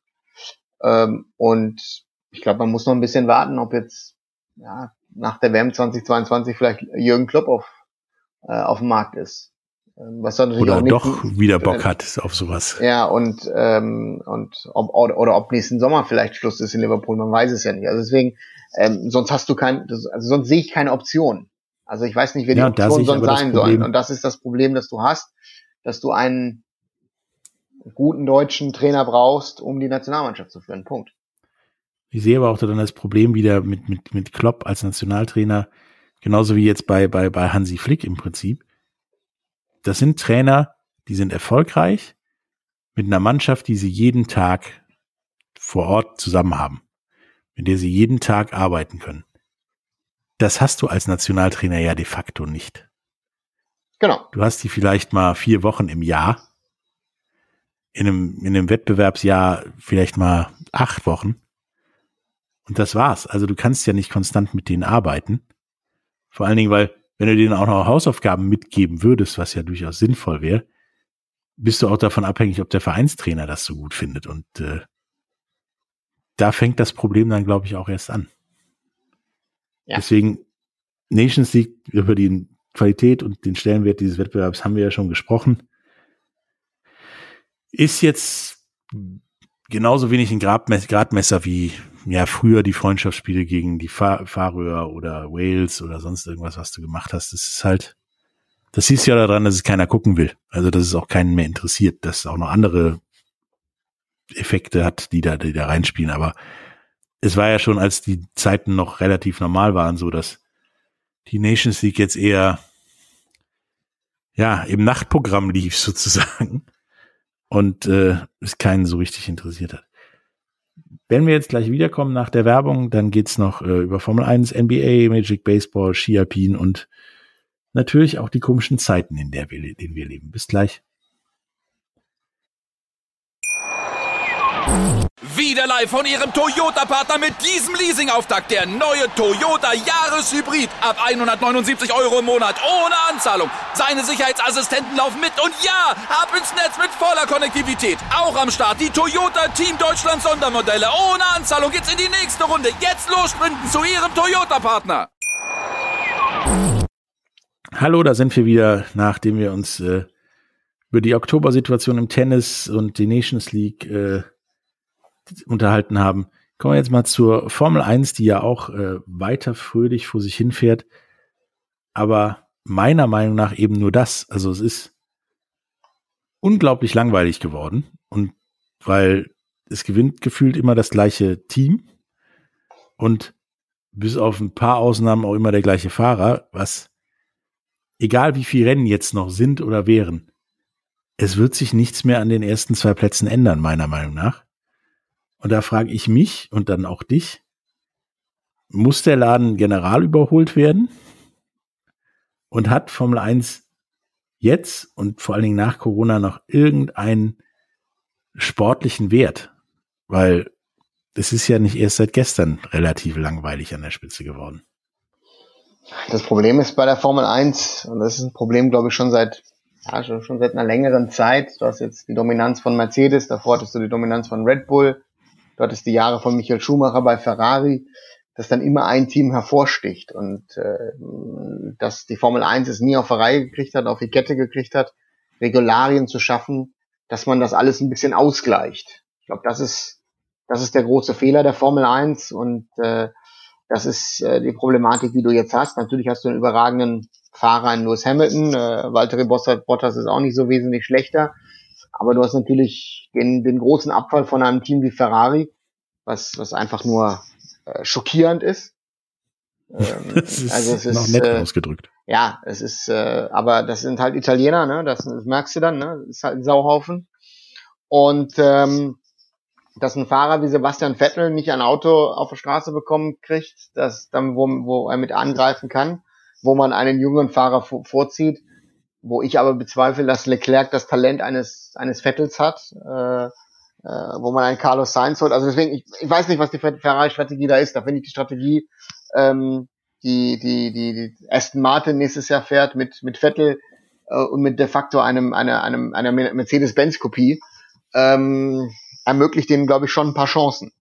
Ähm, und ich glaube, man muss noch ein bisschen warten, ob jetzt ja, nach der WM 2022 vielleicht Jürgen Klopp auf, äh, auf dem Markt ist. Ähm, was natürlich oder auch nicht, doch wieder Bock hat auf sowas. Ja, und, ähm, und ob, oder, oder ob nächsten Sommer vielleicht Schluss ist in Liverpool, man weiß es ja nicht. Also deswegen, ähm, sonst hast du kein, also sonst sehe ich keine Option. Also ich weiß nicht, wer die ja, Option sonst sein soll. Und das ist das Problem, das du hast, dass du einen guten deutschen Trainer brauchst, um die Nationalmannschaft zu führen. Punkt. Ich sehe aber auch dann das Problem wieder mit, mit, mit Klopp als Nationaltrainer, genauso wie jetzt bei, bei, bei Hansi Flick im Prinzip das sind Trainer, die sind erfolgreich mit einer Mannschaft, die sie jeden Tag vor Ort zusammen haben, mit der sie jeden Tag arbeiten können. Das hast du als Nationaltrainer ja de facto nicht. Genau. Du hast die vielleicht mal vier Wochen im Jahr, in einem, in einem Wettbewerbsjahr vielleicht mal acht Wochen. Und das war's. Also du kannst ja nicht konstant mit denen arbeiten. Vor allen Dingen, weil wenn du denen auch noch Hausaufgaben mitgeben würdest, was ja durchaus sinnvoll wäre, bist du auch davon abhängig, ob der Vereinstrainer das so gut findet. Und äh, da fängt das Problem dann, glaube ich, auch erst an. Ja. Deswegen Nations League über die Qualität und den Stellenwert dieses Wettbewerbs haben wir ja schon gesprochen. Ist jetzt genauso wenig ein Gradmesser wie ja früher die Freundschaftsspiele gegen die Fahr Färöer oder Wales oder sonst irgendwas, was du gemacht hast. Das ist halt, das siehst du ja daran, dass es keiner gucken will. Also, dass es auch keinen mehr interessiert, dass es auch noch andere Effekte hat, die da, die da reinspielen. Aber es war ja schon, als die Zeiten noch relativ normal waren, so dass die Nations League jetzt eher ja im Nachtprogramm lief sozusagen und äh, es keinen so richtig interessiert hat. Wenn wir jetzt gleich wiederkommen nach der Werbung, dann geht's noch äh, über Formel 1, NBA, Magic Baseball, Ski Alpin und natürlich auch die komischen Zeiten, in der wir, denen wir leben. Bis gleich. Wieder live von Ihrem Toyota-Partner mit diesem Leasing-Auftakt. Der neue Toyota Jahreshybrid. Ab 179 Euro im Monat. Ohne Anzahlung. Seine Sicherheitsassistenten laufen mit. Und ja, ab ins Netz mit voller Konnektivität. Auch am Start die Toyota Team Deutschland Sondermodelle. Ohne Anzahlung geht's in die nächste Runde. Jetzt los sprinten zu Ihrem Toyota-Partner. Hallo, da sind wir wieder, nachdem wir uns äh, über die Oktobersituation im Tennis und die Nations League äh, unterhalten haben. Kommen wir jetzt mal zur Formel 1, die ja auch äh, weiter fröhlich vor sich hinfährt. Aber meiner Meinung nach eben nur das. Also es ist unglaublich langweilig geworden. Und weil es gewinnt gefühlt immer das gleiche Team und bis auf ein paar Ausnahmen auch immer der gleiche Fahrer, was egal wie viele Rennen jetzt noch sind oder wären, es wird sich nichts mehr an den ersten zwei Plätzen ändern, meiner Meinung nach. Und da frage ich mich und dann auch dich, muss der Laden general überholt werden? Und hat Formel 1 jetzt und vor allen Dingen nach Corona noch irgendeinen sportlichen Wert? Weil es ist ja nicht erst seit gestern relativ langweilig an der Spitze geworden. Das Problem ist bei der Formel 1, und das ist ein Problem, glaube ich, schon seit, ja, schon, schon seit einer längeren Zeit. Du hast jetzt die Dominanz von Mercedes, davor hattest du die Dominanz von Red Bull, du hattest die Jahre von Michael Schumacher bei Ferrari, dass dann immer ein Team hervorsticht und äh, dass die Formel 1 es nie auf die Reihe gekriegt hat, auf die Kette gekriegt hat, Regularien zu schaffen, dass man das alles ein bisschen ausgleicht. Ich glaube, das ist das ist der große Fehler der Formel 1 und äh, das ist äh, die Problematik, die du jetzt hast. Natürlich hast du einen überragenden Fahrer in Lewis Hamilton. Äh, Valtteri Bottas ist auch nicht so wesentlich schlechter. Aber du hast natürlich den, den großen Abfall von einem Team wie Ferrari, was, was einfach nur äh, schockierend ist. Ähm, das ist also es ist, noch nett äh, ausgedrückt. Ja, es ist, äh, aber das sind halt Italiener, ne? Das, das merkst du dann, ne? Das ist halt ein Sauhaufen. Und ähm, dass ein Fahrer wie Sebastian Vettel nicht ein Auto auf der Straße bekommen kriegt, das dann, wo, wo er mit angreifen kann, wo man einen jungen Fahrer vorzieht, wo ich aber bezweifle, dass Leclerc das Talent eines, eines Vettels hat, äh, äh, wo man einen Carlos Sainz holt. Also deswegen, ich, ich weiß nicht, was die Ferrari-Strategie da ist. Da finde ich die Strategie, ähm, die, die, die, die Aston Martin nächstes Jahr fährt mit, mit Vettel äh, und mit de facto einem, einer, einem, einer Mercedes-Benz-Kopie, ähm, ermöglicht denen, glaube ich, schon ein paar Chancen.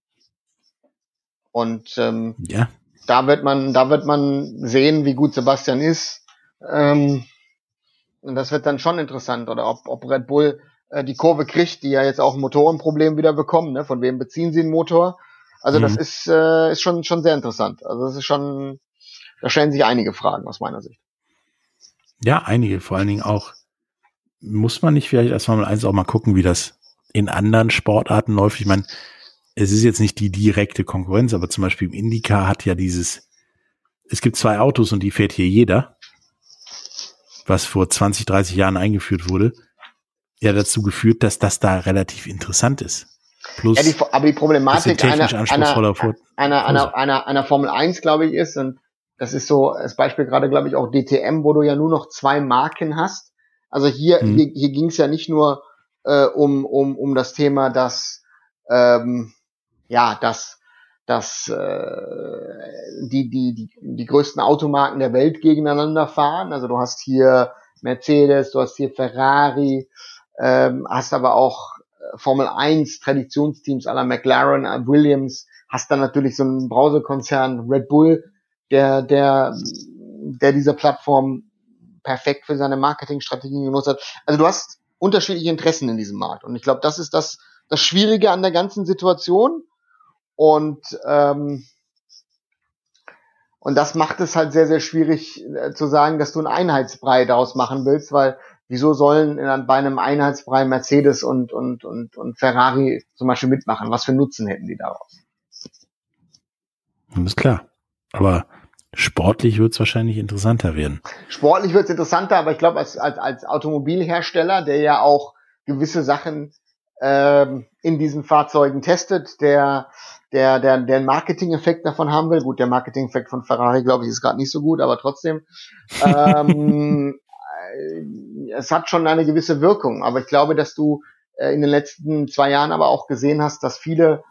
Und ähm, ja. da wird man, da wird man sehen, wie gut Sebastian ist. Ähm, und das wird dann schon interessant, oder ob, ob Red Bull äh, die Kurve kriegt, die ja jetzt auch ein Motorenproblem wieder bekommen. Ne? Von wem beziehen sie einen Motor? Also mhm. das ist, äh, ist schon, schon sehr interessant. Also das ist schon, da stellen sich einige Fragen aus meiner Sicht. Ja, einige. Vor allen Dingen auch, muss man nicht vielleicht als Formel 1 auch mal gucken, wie das in anderen Sportarten läuft. Ich meine, es ist jetzt nicht die direkte Konkurrenz, aber zum Beispiel im IndyCar hat ja dieses, es gibt zwei Autos und die fährt hier jeder, was vor 20, 30 Jahren eingeführt wurde, ja dazu geführt, dass das da relativ interessant ist. Plus, ja, die, aber die Problematik einer, einer, einer, einer, einer, einer Formel 1, glaube ich, ist, und das ist so das Beispiel gerade, glaube ich, auch DTM, wo du ja nur noch zwei Marken hast. Also hier, hm. hier, hier ging es ja nicht nur äh, um, um, um das Thema, dass ähm, ja, dass, dass äh, die, die, die, die größten Automarken der Welt gegeneinander fahren. Also du hast hier Mercedes, du hast hier Ferrari, ähm, hast aber auch äh, Formel 1 Traditionsteams aller McLaren, äh, Williams, hast dann natürlich so einen Browserkonzern Red Bull, der, der, der diese Plattform perfekt für seine Marketingstrategien genutzt hat. Also du hast unterschiedliche Interessen in diesem Markt. Und ich glaube, das ist das, das Schwierige an der ganzen Situation. Und, ähm, und das macht es halt sehr, sehr schwierig äh, zu sagen, dass du einen Einheitsbrei daraus machen willst, weil wieso sollen in, bei einem Einheitsbrei Mercedes und, und, und, und Ferrari zum Beispiel mitmachen? Was für Nutzen hätten die daraus? Das ist klar. Aber Sportlich wird es wahrscheinlich interessanter werden. Sportlich wird es interessanter, aber ich glaube, als, als, als Automobilhersteller, der ja auch gewisse Sachen ähm, in diesen Fahrzeugen testet, der der der der Marketing-Effekt davon haben will. Gut, der Marketing-Effekt von Ferrari, glaube ich, ist gerade nicht so gut, aber trotzdem. Ähm, äh, es hat schon eine gewisse Wirkung, aber ich glaube, dass du äh, in den letzten zwei Jahren aber auch gesehen hast, dass viele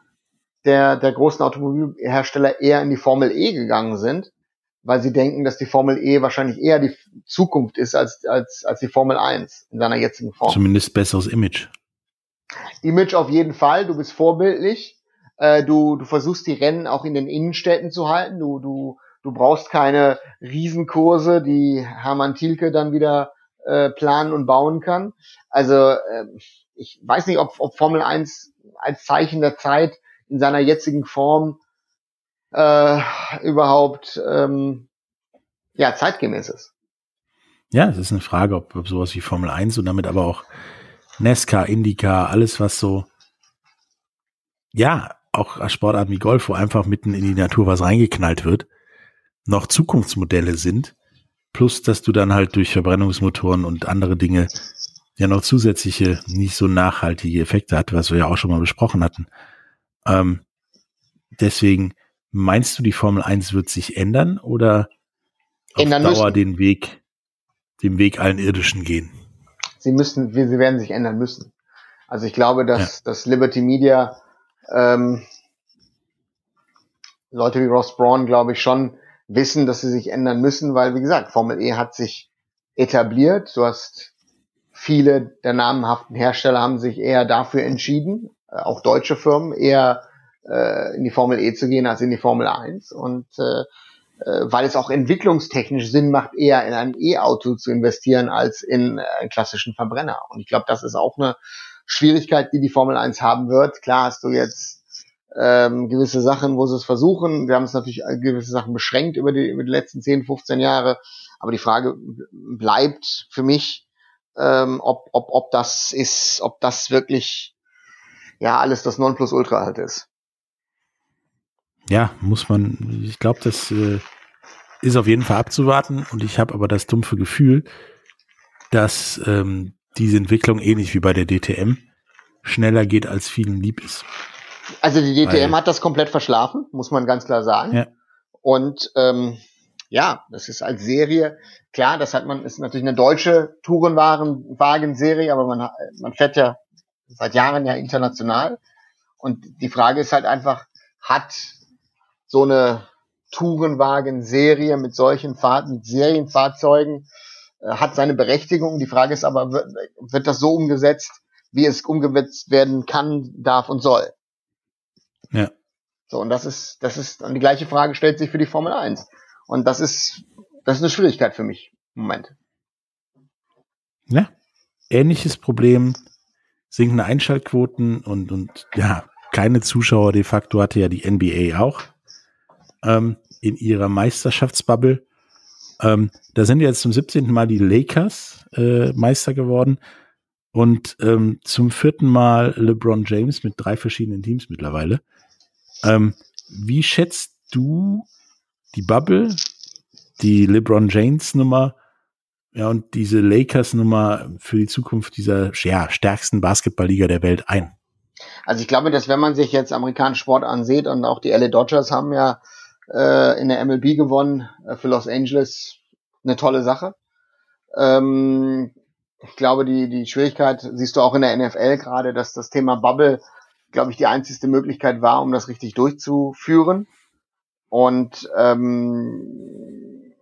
der, der großen Automobilhersteller eher in die Formel E gegangen sind weil sie denken, dass die Formel E wahrscheinlich eher die Zukunft ist als, als, als die Formel 1 in seiner jetzigen Form. Zumindest besseres Image. Image auf jeden Fall, du bist vorbildlich, äh, du, du versuchst die Rennen auch in den Innenstädten zu halten, du, du, Du brauchst keine Riesenkurse, die Hermann Thielke dann wieder äh, planen und bauen kann. Also äh, ich weiß nicht, ob, ob Formel 1 als Zeichen der Zeit in seiner jetzigen Form äh, überhaupt ähm, ja, zeitgemäß ist. Ja, es ist eine Frage, ob, ob sowas wie Formel 1 und damit aber auch Nesca, IndyCar, alles was so, ja, auch Sportarten wie Golf, wo einfach mitten in die Natur was reingeknallt wird, noch Zukunftsmodelle sind, plus dass du dann halt durch Verbrennungsmotoren und andere Dinge ja noch zusätzliche, nicht so nachhaltige Effekte hat, was wir ja auch schon mal besprochen hatten. Ähm, deswegen, meinst du, die Formel 1 wird sich ändern oder auf ändern Dauer müssen. den Weg, den Weg allen Irdischen gehen? Sie müssen, sie werden sich ändern müssen. Also ich glaube, dass, ja. dass Liberty Media ähm, Leute wie Ross Braun, glaube ich, schon wissen, dass sie sich ändern müssen, weil, wie gesagt, Formel E hat sich etabliert. Du hast viele der namenhaften Hersteller haben sich eher dafür entschieden, äh, auch deutsche Firmen, eher äh, in die Formel E zu gehen als in die Formel 1. Und äh, äh, weil es auch entwicklungstechnisch Sinn macht, eher in ein E-Auto zu investieren als in äh, einen klassischen Verbrenner. Und ich glaube, das ist auch eine Schwierigkeit, die die Formel 1 haben wird. Klar hast du jetzt ähm, gewisse Sachen, wo sie es versuchen. Wir haben es natürlich gewisse Sachen beschränkt über die, über die letzten 10, 15 Jahre. Aber die Frage bleibt für mich, ähm, ob, ob, ob das ist, ob das wirklich ja alles das Nonplusultra halt ist. Ja, muss man, ich glaube, das äh, ist auf jeden Fall abzuwarten und ich habe aber das dumpfe Gefühl, dass ähm, diese Entwicklung ähnlich wie bei der DTM schneller geht, als vielen lieb ist. Also die DTM Weil, hat das komplett verschlafen, muss man ganz klar sagen. Ja. Und ähm, ja, das ist als Serie, klar, das hat man, ist natürlich eine deutsche Tourenwagen-Serie, aber man, man fährt ja seit Jahren ja international. Und die Frage ist halt einfach, hat so eine Tourenwagen-Serie mit solchen Fahrten, mit Serienfahrzeugen, hat seine Berechtigung. Die Frage ist aber, wird, wird das so umgesetzt, wie es umgesetzt werden kann, darf und soll? Ja. So, und das ist, das ist, und die gleiche Frage stellt sich für die Formel 1. Und das ist, das ist eine Schwierigkeit für mich im Moment. Ja. Ähnliches Problem, sinkende Einschaltquoten und, und ja, keine Zuschauer de facto hatte ja die NBA auch ähm, in ihrer Meisterschaftsbubble. Ähm, da sind jetzt zum 17. Mal die Lakers äh, Meister geworden und ähm, zum vierten Mal LeBron James mit drei verschiedenen Teams mittlerweile. Ähm, wie schätzt du die Bubble, die LeBron James Nummer, ja, und diese Lakers Nummer für die Zukunft dieser ja, stärksten Basketballliga der Welt ein? Also ich glaube, dass wenn man sich jetzt amerikanischen Sport ansieht und auch die LA Dodgers haben ja äh, in der MLB gewonnen äh, für Los Angeles, eine tolle Sache. Ähm, ich glaube, die, die Schwierigkeit siehst du auch in der NFL gerade, dass das Thema Bubble, glaube ich, die einzigste Möglichkeit war, um das richtig durchzuführen. Und ähm,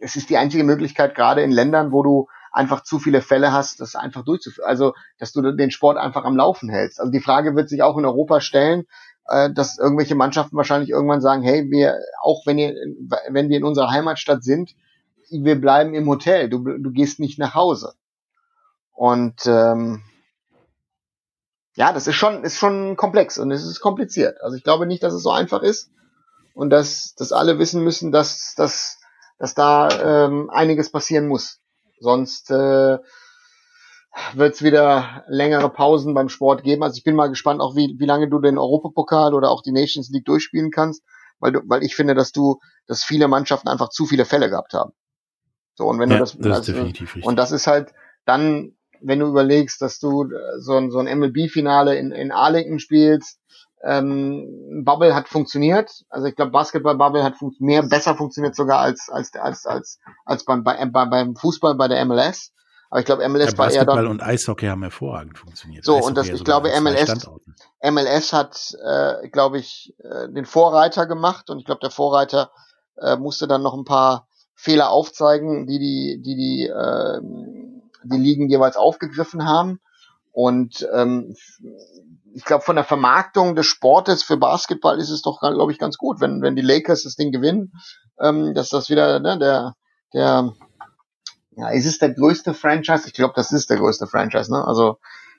es ist die einzige Möglichkeit, gerade in Ländern, wo du einfach zu viele Fälle hast, das einfach durchzuführen. Also, dass du den Sport einfach am Laufen hältst. Also die Frage wird sich auch in Europa stellen, dass irgendwelche Mannschaften wahrscheinlich irgendwann sagen, hey, wir, auch wenn ihr, wenn wir in unserer Heimatstadt sind, wir bleiben im Hotel, du, du gehst nicht nach Hause. Und ähm, ja, das ist schon, ist schon komplex und es ist kompliziert. Also ich glaube nicht, dass es so einfach ist und dass, dass alle wissen müssen, dass, dass, dass da ähm, einiges passieren muss. Sonst äh, wird es wieder längere Pausen beim Sport geben. Also ich bin mal gespannt, auch wie, wie lange du den Europapokal oder auch die Nations League durchspielen kannst, weil du, weil ich finde, dass du, dass viele Mannschaften einfach zu viele Fälle gehabt haben. So und wenn ja, du das, das also, und das ist halt dann, wenn du überlegst, dass du so ein so ein MLB-Finale in in Arlington spielst, ähm, Bubble hat funktioniert. Also ich glaube, Basketball Bubble hat mehr besser funktioniert sogar als als als als als beim bei, beim Fußball bei der MLS. Aber ich glaube, MLS ja, war eher dann. und Eishockey haben hervorragend funktioniert. So, Eishockey und das, ich glaube, MLS, MLS hat, äh, glaube ich, äh, den Vorreiter gemacht und ich glaube, der Vorreiter äh, musste dann noch ein paar Fehler aufzeigen, die die, die, die, äh, die Ligen jeweils aufgegriffen haben. Und ähm, ich glaube, von der Vermarktung des Sportes für Basketball ist es doch, glaube ich, ganz gut, wenn, wenn die Lakers das Ding gewinnen, ähm, dass das wieder ne, der, der, ja, ist es der größte Franchise? Ich glaube, das ist der größte Franchise, ne? Also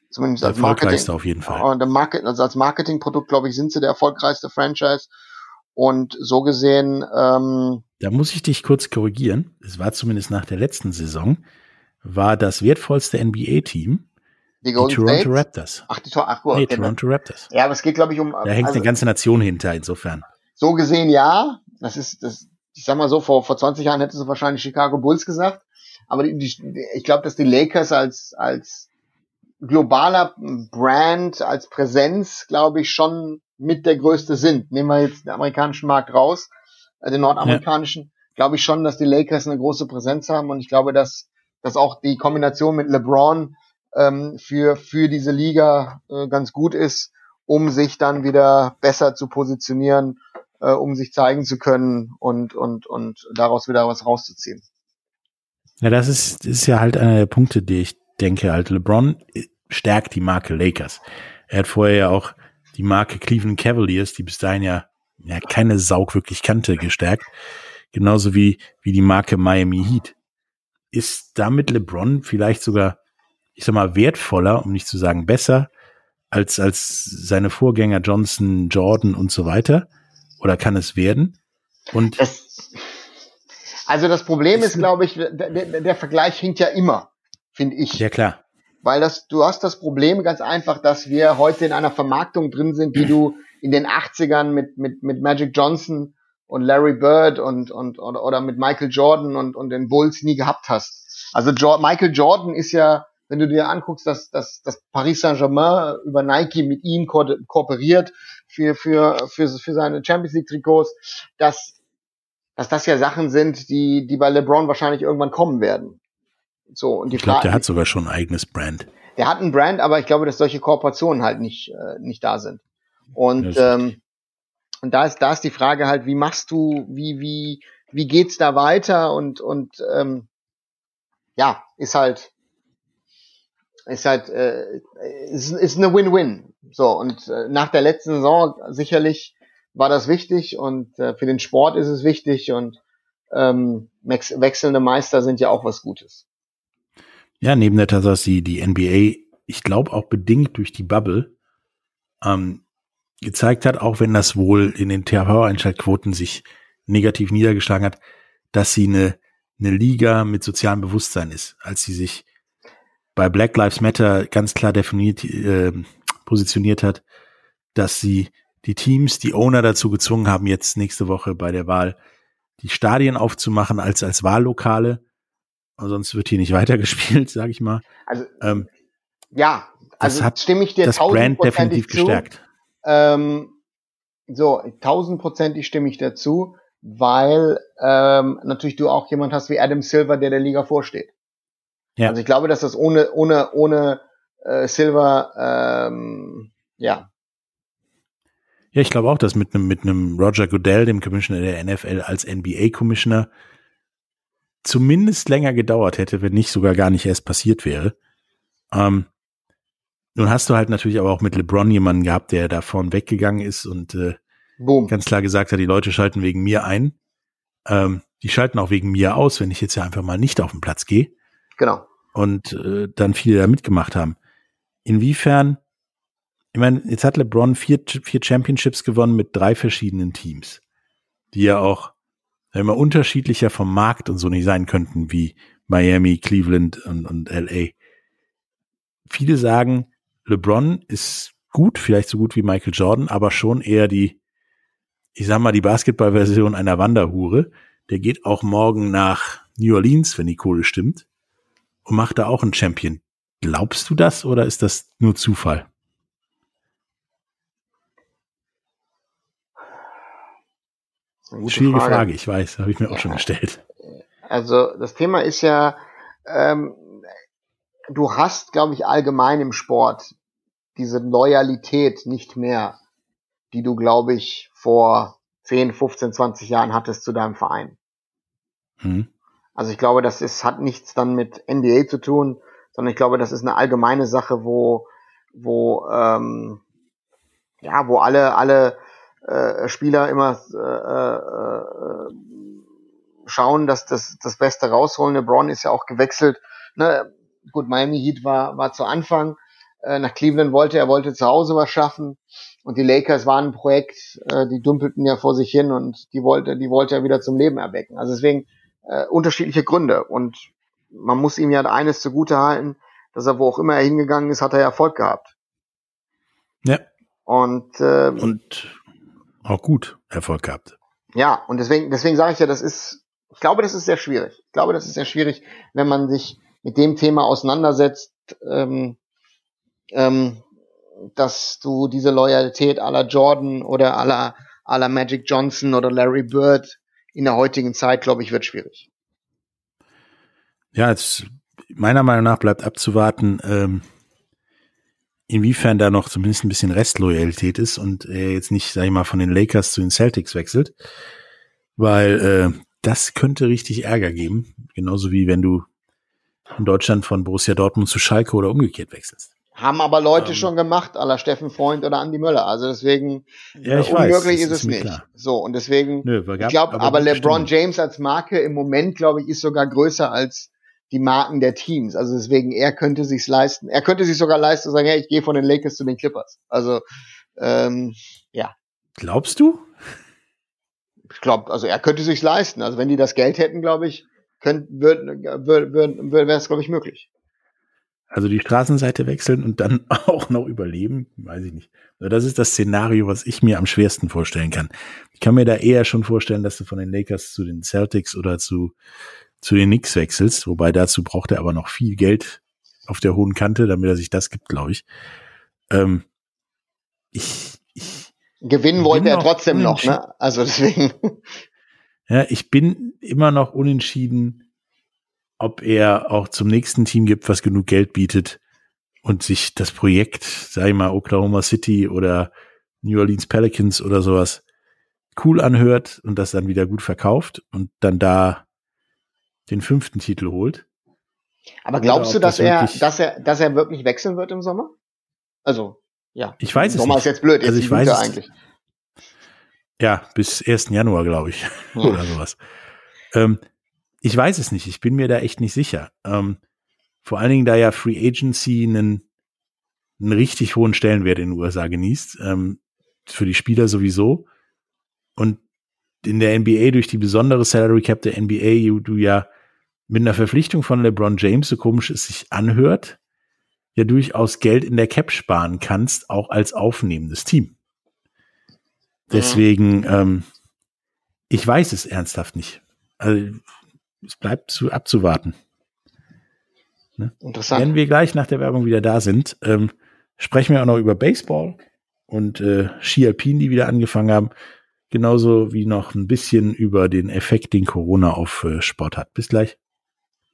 zumindest der als Marketing. auf jeden Fall. Und Market, also als Marketingprodukt, glaube ich, sind sie der erfolgreichste Franchise. Und so gesehen, ähm, da muss ich dich kurz korrigieren. Es war zumindest nach der letzten Saison, war das wertvollste NBA-Team die, die Toronto States? Raptors. Ach, die Tor, ach, gut, Nee, okay, Toronto Raptors. Ja, aber es geht, glaube ich, um. Da hängt also, eine ganze Nation hinter, insofern. so gesehen ja. Das ist, das, ich sag mal so, vor, vor 20 Jahren hättest du wahrscheinlich Chicago Bulls gesagt. Aber die, die, ich glaube, dass die Lakers als, als globaler Brand, als Präsenz, glaube ich, schon mit der größte sind. Nehmen wir jetzt den amerikanischen Markt raus, äh, den nordamerikanischen, glaube ich schon, dass die Lakers eine große Präsenz haben und ich glaube, dass, dass auch die Kombination mit LeBron ähm, für, für diese Liga äh, ganz gut ist, um sich dann wieder besser zu positionieren, äh, um sich zeigen zu können und, und, und daraus wieder was rauszuziehen. Ja, das ist, das ist ja halt einer der Punkte, die ich denke, halt LeBron stärkt die Marke Lakers. Er hat vorher ja auch die Marke Cleveland Cavaliers, die bis dahin ja, ja keine Saug wirklich kannte, gestärkt. Genauso wie, wie die Marke Miami Heat. Ist damit LeBron vielleicht sogar, ich sag mal, wertvoller, um nicht zu sagen besser, als, als seine Vorgänger Johnson, Jordan und so weiter? Oder kann es werden? Und das, also das Problem ist, glaube ich, der, der, der Vergleich hinkt ja immer, finde ich. Ja, klar. Weil das, du hast das Problem ganz einfach, dass wir heute in einer Vermarktung drin sind, die du in den 80ern mit, mit, mit Magic Johnson und Larry Bird und, und, oder, oder mit Michael Jordan und, und den Bulls nie gehabt hast. Also jo Michael Jordan ist ja, wenn du dir anguckst, dass, dass, dass Paris Saint-Germain über Nike mit ihm ko kooperiert für, für, für, für seine Champions League Trikots, dass, dass das ja Sachen sind, die, die bei LeBron wahrscheinlich irgendwann kommen werden. So, und die ich glaube, der hat sogar schon ein eigenes Brand. Der hat ein Brand, aber ich glaube, dass solche Kooperationen halt nicht, äh, nicht da sind. Und, ähm, und da ist, da ist die Frage halt, wie machst du, wie, wie, wie geht's da weiter? Und, und ähm, ja, ist halt, ist halt, äh, ist, ist eine Win-Win. So, und äh, nach der letzten Saison sicherlich war das wichtig und äh, für den Sport ist es wichtig und ähm, wechselnde Meister sind ja auch was Gutes. Ja, neben der Tatsache, dass die, die NBA, ich glaube auch bedingt durch die Bubble, ähm, gezeigt hat, auch wenn das wohl in den TV-Einschaltquoten sich negativ niedergeschlagen hat, dass sie eine, eine Liga mit sozialem Bewusstsein ist, als sie sich bei Black Lives Matter ganz klar definiert, äh, positioniert hat, dass sie die Teams, die Owner dazu gezwungen haben, jetzt nächste Woche bei der Wahl die Stadien aufzumachen als, als Wahllokale. Sonst wird hier nicht weitergespielt, sage ich mal. Also, ähm, ja, also hat stimme ich dir das Brand definitiv zu. gestärkt. Ähm, so, tausendprozentig stimme ich dazu, weil ähm, natürlich du auch jemand hast wie Adam Silver, der der Liga vorsteht. Ja. Also ich glaube, dass das ohne ohne ohne äh, Silver ähm, ja Ja, ich glaube auch, dass mit einem mit einem Roger Goodell, dem Commissioner der NFL als NBA Commissioner zumindest länger gedauert hätte, wenn nicht sogar gar nicht erst passiert wäre. Ähm, nun hast du halt natürlich aber auch mit LeBron jemanden gehabt, der da vorn weggegangen ist und äh, Boom. ganz klar gesagt hat, die Leute schalten wegen mir ein. Ähm, die schalten auch wegen mir aus, wenn ich jetzt ja einfach mal nicht auf den Platz gehe. Genau. Und äh, dann viele da mitgemacht haben. Inwiefern, ich meine, jetzt hat LeBron vier, vier Championships gewonnen mit drei verschiedenen Teams, die ja auch immer unterschiedlicher vom Markt und so nicht sein könnten wie Miami, Cleveland und, und LA. Viele sagen, LeBron ist gut, vielleicht so gut wie Michael Jordan, aber schon eher die, ich sag mal, die Basketballversion einer Wanderhure. Der geht auch morgen nach New Orleans, wenn die Kohle stimmt, und macht da auch einen Champion. Glaubst du das oder ist das nur Zufall? Schwierige Frage. Frage. ich weiß, habe ich mir ja. auch schon gestellt. Also das Thema ist ja, ähm, du hast, glaube ich, allgemein im Sport diese Loyalität nicht mehr, die du, glaube ich, vor 10, 15, 20 Jahren hattest zu deinem Verein. Hm. Also ich glaube, das ist, hat nichts dann mit NBA zu tun, sondern ich glaube, das ist eine allgemeine Sache, wo, wo, ähm, ja, wo alle, alle äh, Spieler immer äh, äh, schauen, dass das das Beste rausholen. LeBron ist ja auch gewechselt. Ne? Gut, Miami Heat war, war zu Anfang. Äh, nach Cleveland wollte er wollte zu Hause was schaffen. Und die Lakers waren ein Projekt, äh, die dümpelten ja vor sich hin und die wollte, die wollte er wieder zum Leben erwecken. Also deswegen äh, unterschiedliche Gründe. Und man muss ihm ja eines zugute halten, dass er, wo auch immer er hingegangen ist, hat er Erfolg gehabt. Ja. Und, äh, und auch gut Erfolg gehabt. Ja, und deswegen, deswegen sage ich ja, das ist, ich glaube, das ist sehr schwierig. Ich glaube, das ist sehr schwierig, wenn man sich mit dem Thema auseinandersetzt, ähm, ähm, dass du diese Loyalität aller Jordan oder aller, aller Magic Johnson oder Larry Bird in der heutigen Zeit, glaube ich, wird schwierig. Ja, jetzt meiner Meinung nach bleibt abzuwarten, ähm, inwiefern da noch zumindest ein bisschen Restloyalität ist und er jetzt nicht, sag ich mal, von den Lakers zu den Celtics wechselt, weil äh, das könnte richtig Ärger geben, genauso wie wenn du in Deutschland von Borussia Dortmund zu Schalke oder umgekehrt wechselst. Haben aber Leute ähm, schon gemacht, aller Steffen Freund oder Andi Möller. Also deswegen ja, ich unmöglich weiß, ist es nicht. Klar. So und deswegen, Nö, ich glaube, aber, aber LeBron. James als Marke im Moment, glaube ich, ist sogar größer als die Marken der Teams. Also deswegen, er könnte sich's leisten. Er könnte sich sogar leisten zu sagen, hey, ich gehe von den Lakers zu den Clippers. Also ähm, ja. Glaubst du? Ich glaube, also er könnte sich's leisten. Also wenn die das Geld hätten, glaube ich, könnte würd, würd, würd, wäre es, glaube ich, möglich. Also die Straßenseite wechseln und dann auch noch überleben, weiß ich nicht. Also das ist das Szenario, was ich mir am schwersten vorstellen kann. Ich kann mir da eher schon vorstellen, dass du von den Lakers zu den Celtics oder zu, zu den Knicks wechselst, wobei dazu braucht er aber noch viel Geld auf der hohen Kante, damit er sich das gibt, glaube ich. Ähm, ich, ich Gewinnen wollte er trotzdem noch, ne? Also deswegen. Ja, ich bin immer noch unentschieden, ob er auch zum nächsten Team gibt, was genug Geld bietet und sich das Projekt, sag ich mal, Oklahoma City oder New Orleans Pelicans oder sowas cool anhört und das dann wieder gut verkauft und dann da den fünften Titel holt. Aber glaubst du, dass das er, wirklich- dass er, dass er wirklich wechseln wird im Sommer? Also, ja. Ich weiß es Sommer nicht. ist jetzt blöd, jetzt Also ich weiß es- eigentlich. Ja, bis 1. Januar, glaube ich. Ja. Oder sowas. Ähm, ich weiß es nicht. Ich bin mir da echt nicht sicher. Ähm, vor allen Dingen, da ja Free Agency einen, einen richtig hohen Stellenwert in den USA genießt. Ähm, für die Spieler sowieso. Und in der NBA durch die besondere Salary Cap der NBA, du ja mit einer Verpflichtung von LeBron James, so komisch es sich anhört, ja durchaus Geld in der Cap sparen kannst, auch als aufnehmendes Team. Deswegen, ähm, ich weiß es ernsthaft nicht. Also, es bleibt zu abzuwarten. Interessant. Wenn wir gleich nach der Werbung wieder da sind, ähm, sprechen wir auch noch über Baseball und äh, Ski Alpin, die wieder angefangen haben. Genauso wie noch ein bisschen über den Effekt, den Corona auf äh, Sport hat. Bis gleich.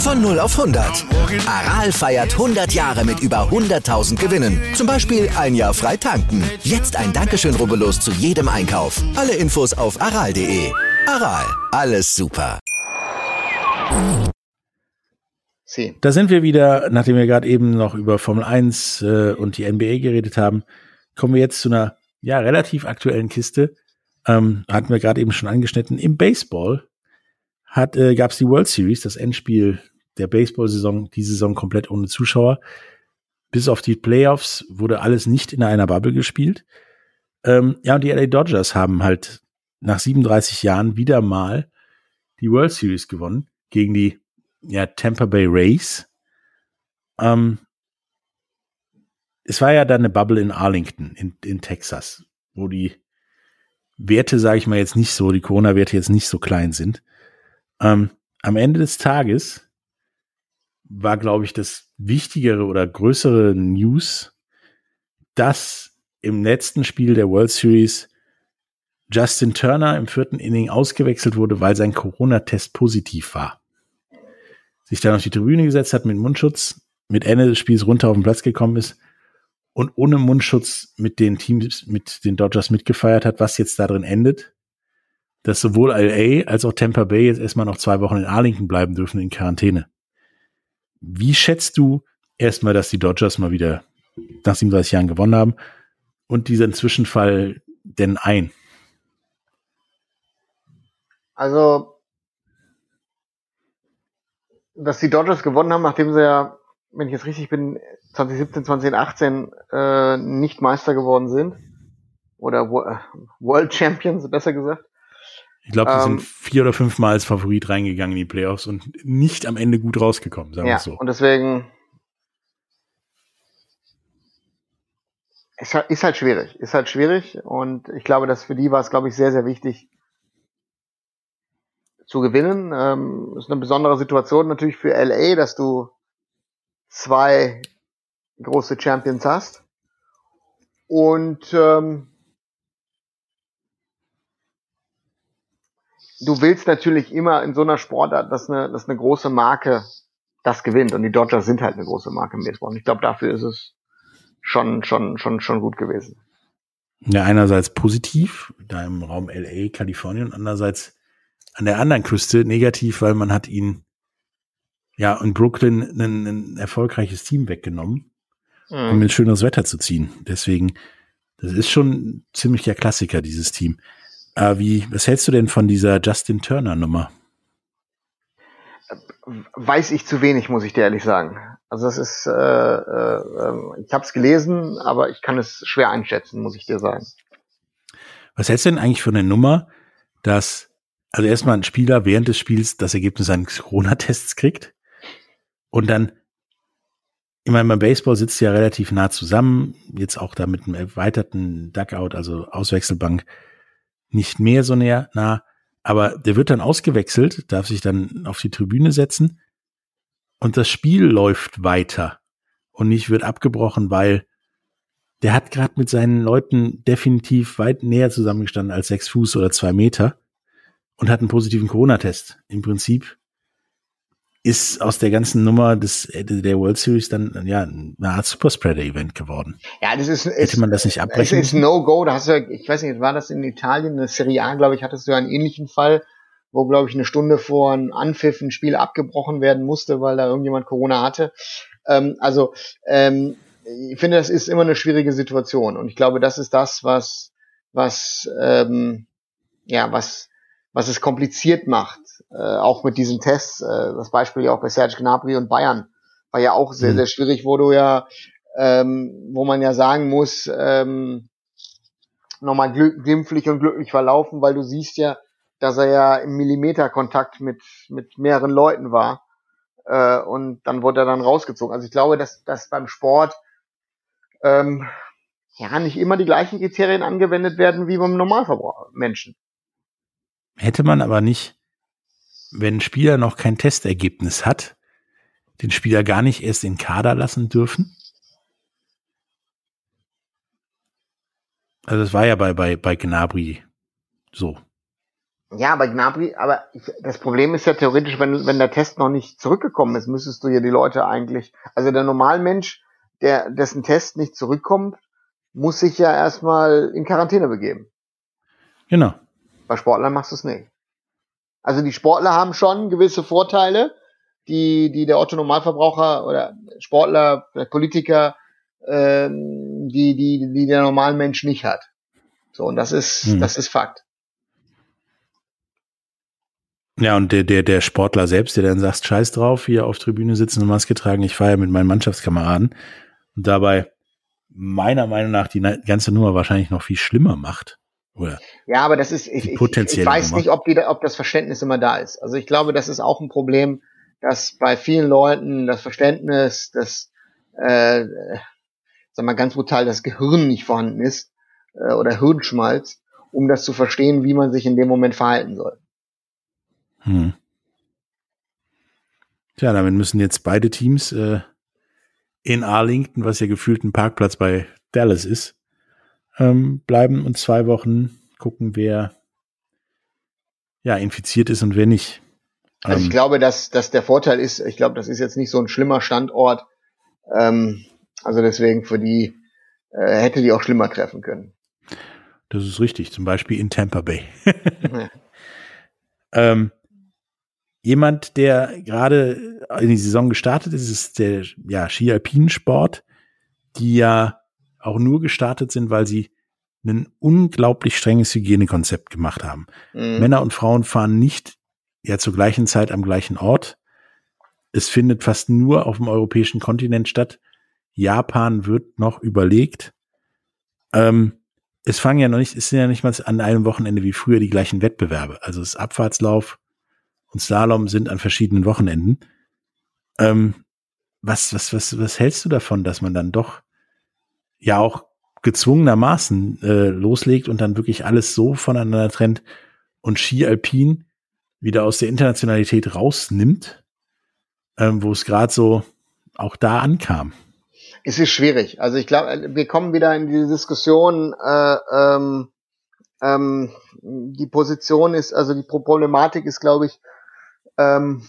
Von 0 auf 100. Aral feiert 100 Jahre mit über 100.000 Gewinnen. Zum Beispiel ein Jahr frei tanken. Jetzt ein Dankeschön, rubbellos zu jedem Einkauf. Alle Infos auf aral.de. Aral, alles super. Da sind wir wieder, nachdem wir gerade eben noch über Formel 1 äh, und die NBA geredet haben, kommen wir jetzt zu einer ja relativ aktuellen Kiste. Ähm, hatten wir gerade eben schon angeschnitten. Im Baseball hat äh, gab es die World Series, das Endspiel der Baseball-Saison, die Saison komplett ohne Zuschauer. Bis auf die Playoffs wurde alles nicht in einer Bubble gespielt. Ähm, ja, und die LA Dodgers haben halt nach 37 Jahren wieder mal die World Series gewonnen gegen die ja, Tampa Bay Rays. Ähm, es war ja dann eine Bubble in Arlington in, in Texas, wo die Werte, sage ich mal jetzt nicht so, die Corona-Werte jetzt nicht so klein sind. Ähm, am Ende des Tages war, glaube ich, das wichtigere oder größere News, dass im letzten Spiel der World Series Justin Turner im vierten Inning ausgewechselt wurde, weil sein Corona-Test positiv war. Sich dann auf die Tribüne gesetzt hat mit Mundschutz, mit Ende des Spiels runter auf den Platz gekommen ist und ohne Mundschutz mit den Teams, mit den Dodgers mitgefeiert hat, was jetzt darin endet, dass sowohl LA als auch Tampa Bay jetzt erstmal noch zwei Wochen in Arlington bleiben dürfen in Quarantäne. Wie schätzt du erstmal, dass die Dodgers mal wieder nach 37 Jahren gewonnen haben und diesen Zwischenfall denn ein? Also, dass die Dodgers gewonnen haben, nachdem sie ja, wenn ich jetzt richtig bin, 2017, 2018 äh, nicht Meister geworden sind. Oder World Champions, besser gesagt. Ich glaube, die ähm, sind vier oder fünfmal als Favorit reingegangen in die Playoffs und nicht am Ende gut rausgekommen, sagen wir ja, so. Und deswegen ist halt, ist halt schwierig. Ist halt schwierig. Und ich glaube, dass für die war es, glaube ich, sehr, sehr wichtig, zu gewinnen. Ähm, ist eine besondere Situation natürlich für LA, dass du zwei große Champions hast. Und ähm, du willst natürlich immer in so einer Sportart, dass eine, dass eine große Marke das gewinnt. Und die Dodgers sind halt eine große Marke im Baseball. Und ich glaube, dafür ist es schon, schon, schon, schon gut gewesen. Ja, einerseits positiv, da im Raum LA, Kalifornien, andererseits an der anderen Küste negativ, weil man hat ihn ja in Brooklyn ein, ein erfolgreiches Team weggenommen, mhm. um in schöneres Wetter zu ziehen. Deswegen, das ist schon ziemlich der Klassiker, dieses Team. Äh, wie, was hältst du denn von dieser Justin Turner Nummer? Weiß ich zu wenig, muss ich dir ehrlich sagen. Also das ist, äh, äh, ich habe es gelesen, aber ich kann es schwer einschätzen, muss ich dir sagen. Was hältst du denn eigentlich von der Nummer, dass also erstmal ein Spieler während des Spiels das Ergebnis seines Corona-Tests kriegt und dann, ich meine, beim Baseball sitzt ja relativ nah zusammen, jetzt auch da mit einem erweiterten Duckout, also Auswechselbank, nicht mehr so näher nah, aber der wird dann ausgewechselt, darf sich dann auf die Tribüne setzen und das Spiel läuft weiter und nicht wird abgebrochen, weil der hat gerade mit seinen Leuten definitiv weit näher zusammengestanden als sechs Fuß oder zwei Meter und hat einen positiven Corona-Test. Im Prinzip ist aus der ganzen Nummer des der World Series dann ja eine Art Superspreader-Event geworden. Ja, das ist hätte man das nicht abbrechen. Es ist No-Go. Da hast du, ich weiß nicht, war das in Italien, eine Serie A, glaube ich, hattest du einen ähnlichen Fall, wo glaube ich eine Stunde vor ein Anpfiff ein Spiel abgebrochen werden musste, weil da irgendjemand Corona hatte. Ähm, also ähm, ich finde, das ist immer eine schwierige Situation und ich glaube, das ist das, was was ähm, ja was was es kompliziert macht, äh, auch mit diesen Tests. Äh, das Beispiel ja auch bei Serge Gnabry und Bayern war ja auch sehr, mhm. sehr schwierig, wo du ja, ähm, wo man ja sagen muss, ähm, nochmal glimpflich und glücklich verlaufen, weil du siehst ja, dass er ja im Millimeterkontakt mit, mit mehreren Leuten war. Äh, und dann wurde er dann rausgezogen. Also ich glaube, dass, dass beim Sport ähm, ja nicht immer die gleichen Kriterien angewendet werden wie beim Normalverbraucher Menschen. Hätte man aber nicht, wenn ein Spieler noch kein Testergebnis hat, den Spieler gar nicht erst in Kader lassen dürfen? Also das war ja bei, bei, bei Gnabry so. Ja, bei Gnabry, aber ich, das Problem ist ja theoretisch, wenn, wenn der Test noch nicht zurückgekommen ist, müsstest du ja die Leute eigentlich, also der Normalmensch, der, dessen Test nicht zurückkommt, muss sich ja erstmal in Quarantäne begeben. Genau. Bei Sportlern machst du es nicht. Also die Sportler haben schon gewisse Vorteile, die, die der Otto Normalverbraucher oder Sportler, Politiker, ähm, die, die, die der normale Mensch nicht hat. So, und das ist, hm. das ist Fakt. Ja, und der, der, der Sportler selbst, der dann sagt, scheiß drauf, hier auf Tribüne sitzen und Maske tragen, ich feiere mit meinen Mannschaftskameraden und dabei meiner Meinung nach die ganze Nummer wahrscheinlich noch viel schlimmer macht. Oder ja, aber das ist, ich, ich, ich weiß nicht, ob, die, ob das Verständnis immer da ist. Also ich glaube, das ist auch ein Problem, dass bei vielen Leuten das Verständnis, das, äh, sag mal ganz brutal, das Gehirn nicht vorhanden ist äh, oder Hirnschmalz, um das zu verstehen, wie man sich in dem Moment verhalten soll. Hm. Tja, damit müssen jetzt beide Teams äh, in Arlington, was ja gefühlt ein Parkplatz bei Dallas ist, ähm, bleiben und zwei Wochen gucken, wer ja infiziert ist und wer nicht. Also ich ähm, glaube, dass, dass der Vorteil ist, ich glaube, das ist jetzt nicht so ein schlimmer Standort. Ähm, also deswegen für die äh, hätte die auch schlimmer treffen können. Das ist richtig, zum Beispiel in Tampa Bay. ähm, jemand, der gerade in die Saison gestartet ist, ist der ja, Ski-Alpinsport, die ja auch nur gestartet sind, weil sie ein unglaublich strenges Hygienekonzept gemacht haben. Mhm. Männer und Frauen fahren nicht ja zur gleichen Zeit am gleichen Ort. Es findet fast nur auf dem europäischen Kontinent statt. Japan wird noch überlegt. Ähm, es fangen ja noch nicht, es sind ja nicht mal an einem Wochenende wie früher die gleichen Wettbewerbe. Also das Abfahrtslauf und Slalom sind an verschiedenen Wochenenden. Ähm, was, was, was, was hältst du davon, dass man dann doch ja auch gezwungenermaßen äh, loslegt und dann wirklich alles so voneinander trennt und Ski Alpin wieder aus der Internationalität rausnimmt, ähm, wo es gerade so auch da ankam? Es ist schwierig. Also ich glaube, wir kommen wieder in diese Diskussion. Äh, ähm, ähm, die Position ist, also die Problematik ist, glaube ich, ähm,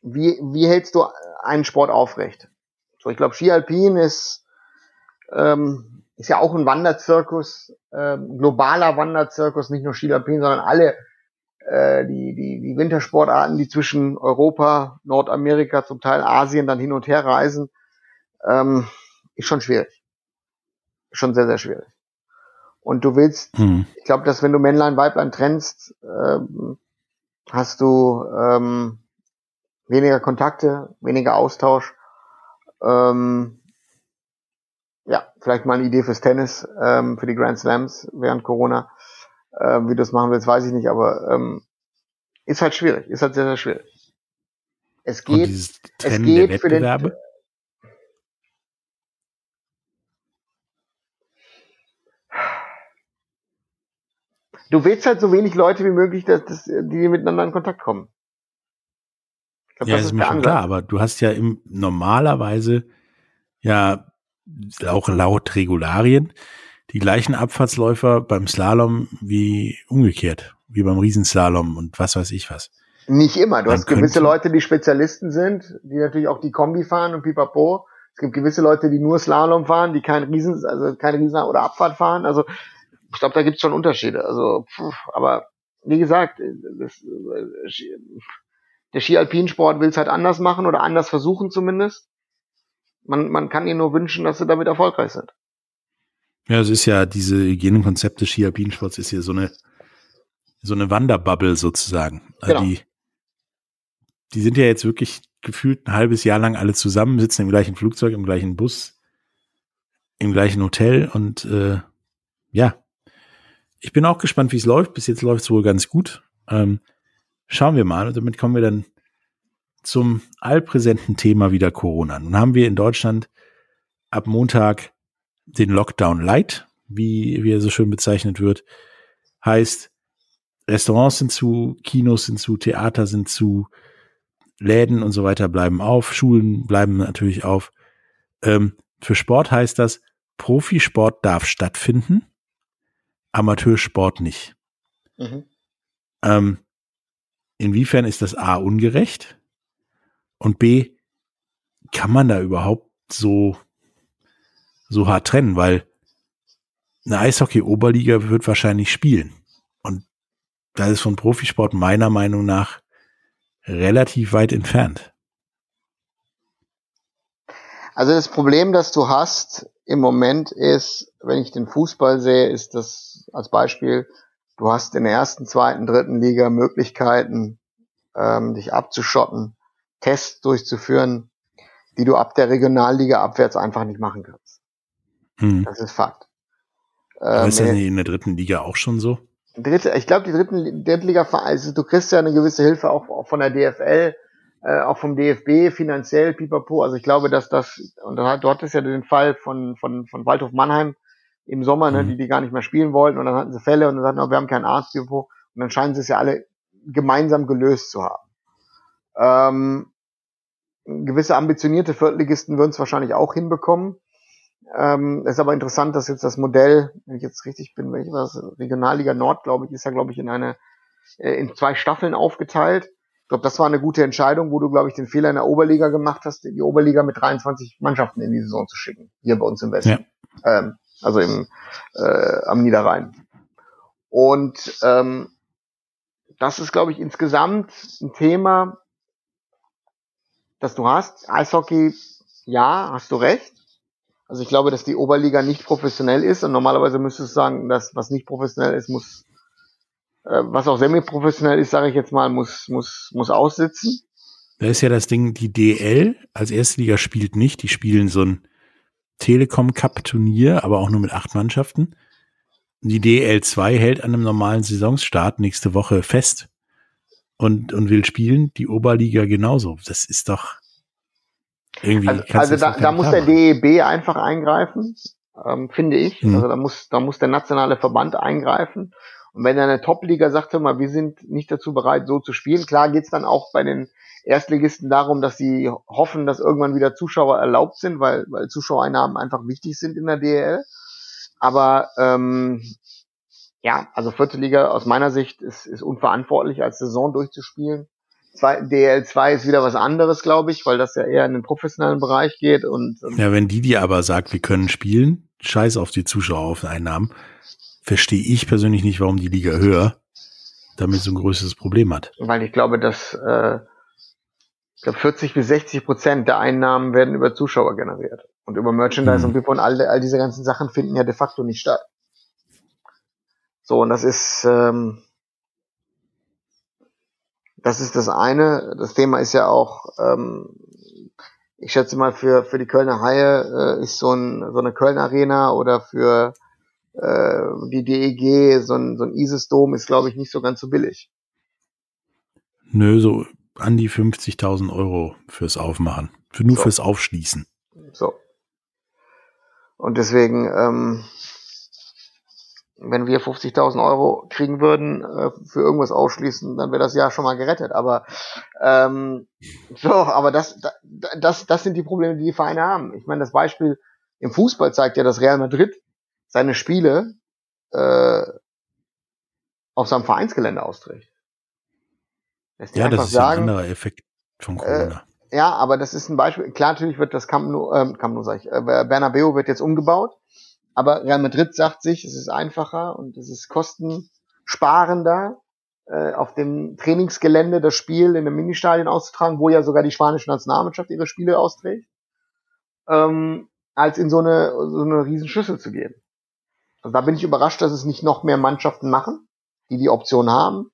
wie, wie hältst du einen Sport aufrecht? So, ich glaube, Ski Alpin ist, ähm, ist ja auch ein Wanderzirkus, äh, globaler Wanderzirkus, nicht nur Ski Alpin, sondern alle äh, die, die, die Wintersportarten, die zwischen Europa, Nordamerika, zum Teil Asien dann hin und her reisen, ähm, ist schon schwierig. Schon sehr, sehr schwierig. Und du willst, hm. ich glaube, dass wenn du Männlein, Weiblein trennst, ähm, hast du ähm, weniger Kontakte, weniger Austausch. Ähm, ja, vielleicht mal eine Idee fürs Tennis, ähm, für die Grand Slams während Corona. Ähm, wie du das machen willst, weiß ich nicht, aber ähm, ist halt schwierig, ist halt sehr, sehr schwierig. Es geht, es geht für den, du willst halt so wenig Leute wie möglich, dass, dass die miteinander in Kontakt kommen. Glaub, ja, das ist mir schon klar, aber du hast ja im, normalerweise ja auch laut Regularien die gleichen Abfahrtsläufer beim Slalom wie umgekehrt, wie beim Riesenslalom und was weiß ich was. Nicht immer. Du Man hast gewisse Leute, die Spezialisten sind, die natürlich auch die Kombi fahren und pipapo. Es gibt gewisse Leute, die nur Slalom fahren, die kein Riesen, also keine Riesen oder Abfahrt fahren. Also ich glaube, da gibt es schon Unterschiede. Also, pff, aber wie gesagt, das, der Ski-Alpinsport will es halt anders machen oder anders versuchen zumindest. Man, man kann ihnen nur wünschen, dass sie damit erfolgreich sind. Ja, es ist ja diese Hygienekonzepte Ski-Alpinsports ist ja so eine so eine Wanderbubble sozusagen. Also genau. Die, die sind ja jetzt wirklich gefühlt ein halbes Jahr lang alle zusammen, sitzen im gleichen Flugzeug, im gleichen Bus, im gleichen Hotel und äh, ja, ich bin auch gespannt, wie es läuft. Bis jetzt läuft es wohl ganz gut. Ähm, schauen wir mal. Und damit kommen wir dann zum allpräsenten Thema wieder Corona. Nun haben wir in Deutschland ab Montag den Lockdown Light, wie, wie er so schön bezeichnet wird. Heißt, Restaurants sind zu, Kinos sind zu, Theater sind zu, Läden und so weiter bleiben auf, Schulen bleiben natürlich auf. Ähm, für Sport heißt das, Profisport darf stattfinden. Amateursport nicht. Mhm. Ähm, inwiefern ist das A ungerecht? Und B, kann man da überhaupt so, so hart trennen? Weil eine Eishockey-Oberliga wird wahrscheinlich spielen. Und da ist von Profisport meiner Meinung nach relativ weit entfernt. Also das Problem, das du hast im Moment ist, wenn ich den Fußball sehe, ist das als Beispiel, du hast in der ersten, zweiten, dritten Liga Möglichkeiten, ähm, dich abzuschotten, Tests durchzuführen, die du ab der Regionalliga abwärts einfach nicht machen kannst. Hm. Das ist Fakt. Ähm, ist das nicht in der dritten Liga auch schon so? Dritte, ich glaube, die dritten, Drittliga, also du kriegst ja eine gewisse Hilfe auch, auch von der DFL, äh, auch vom DFB finanziell, pipapo. Also ich glaube, dass das, und du hattest ja den Fall von, von, von Waldhof Mannheim im Sommer, ne, mhm. die die gar nicht mehr spielen wollten und dann hatten sie Fälle und dann sagten, oh, wir haben keinen Arzt, pipapo. Und dann scheinen sie es ja alle gemeinsam gelöst zu haben. Ähm, gewisse ambitionierte Viertligisten würden es wahrscheinlich auch hinbekommen. Ähm, ist aber interessant, dass jetzt das Modell, wenn ich jetzt richtig bin, welches war das? Regionalliga Nord, glaube ich, ist ja, glaube ich, in eine, äh, in zwei Staffeln aufgeteilt. Ich glaube, das war eine gute Entscheidung, wo du, glaube ich, den Fehler in der Oberliga gemacht hast, die Oberliga mit 23 Mannschaften in die Saison zu schicken. Hier bei uns im Westen. Ja. Ähm, also im, äh, am Niederrhein. Und ähm, das ist, glaube ich, insgesamt ein Thema, das du hast. Eishockey, ja, hast du recht. Also ich glaube, dass die Oberliga nicht professionell ist und normalerweise müsstest du sagen, dass was nicht professionell ist, muss, äh, was auch semi-professionell ist, sage ich jetzt mal, muss, muss, muss aussitzen. Da ist ja das Ding, die DL als erste Liga spielt nicht, die spielen so ein Telekom Cup Turnier, aber auch nur mit acht Mannschaften. Die DL2 hält an einem normalen Saisonstart nächste Woche fest und, und will spielen. Die Oberliga genauso. Das ist doch irgendwie. Also, also da, da muss der DEB einfach eingreifen, ähm, finde ich. Hm. Also da muss, da muss der nationale Verband eingreifen. Und wenn eine Top-Liga sagt, hör mal, wir sind nicht dazu bereit, so zu spielen, klar geht's dann auch bei den Erstligisten darum, dass sie hoffen, dass irgendwann wieder Zuschauer erlaubt sind, weil, weil Zuschauereinnahmen einfach wichtig sind in der DL. Aber ähm, ja, also vierte Liga aus meiner Sicht ist, ist unverantwortlich, als Saison durchzuspielen. Zwei, DL2 ist wieder was anderes, glaube ich, weil das ja eher in den professionellen Bereich geht. Und, und ja, wenn die dir aber sagt, wir können spielen, scheiß auf die Zuschaueraufeinnahmen, verstehe ich persönlich nicht, warum die Liga höher damit so ein größeres Problem hat. Weil ich glaube, dass äh, ich glaube 40 bis 60 Prozent der Einnahmen werden über Zuschauer generiert. Und über Merchandise mhm. und und all, all diese ganzen Sachen finden ja de facto nicht statt. So, und das ist, ähm, das ist das eine. Das Thema ist ja auch, ähm, ich schätze mal, für, für die Kölner Haie äh, ist so, ein, so eine Köln Arena oder für äh, die DEG so ein, so ein Isis-Dom ist, glaube ich, nicht so ganz so billig. Nö, so an die 50.000 Euro fürs Aufmachen. Für, nur so. fürs Aufschließen. So. Und deswegen, ähm, wenn wir 50.000 Euro kriegen würden äh, für irgendwas aufschließen, dann wäre das Jahr schon mal gerettet. Aber ähm, so, aber das, das, das sind die Probleme, die die Vereine haben. Ich meine, das Beispiel im Fußball zeigt ja, dass Real Madrid seine Spiele äh, auf seinem Vereinsgelände austrägt. Ja, das ist sagen, ein anderer Effekt von äh, Corona. Äh, ja, aber das ist ein Beispiel. Klar, natürlich wird das Camp Nou, ähm, Camp Nou sag ich, äh, Bernabeu wird jetzt umgebaut, aber Real Madrid sagt sich, es ist einfacher und es ist kostensparender, äh, auf dem Trainingsgelände das Spiel in einem Ministadion auszutragen, wo ja sogar die spanische Nationalmannschaft ihre Spiele austrägt, ähm, als in so eine, so eine riesen Schüssel zu gehen. Also da bin ich überrascht, dass es nicht noch mehr Mannschaften machen, die die Option haben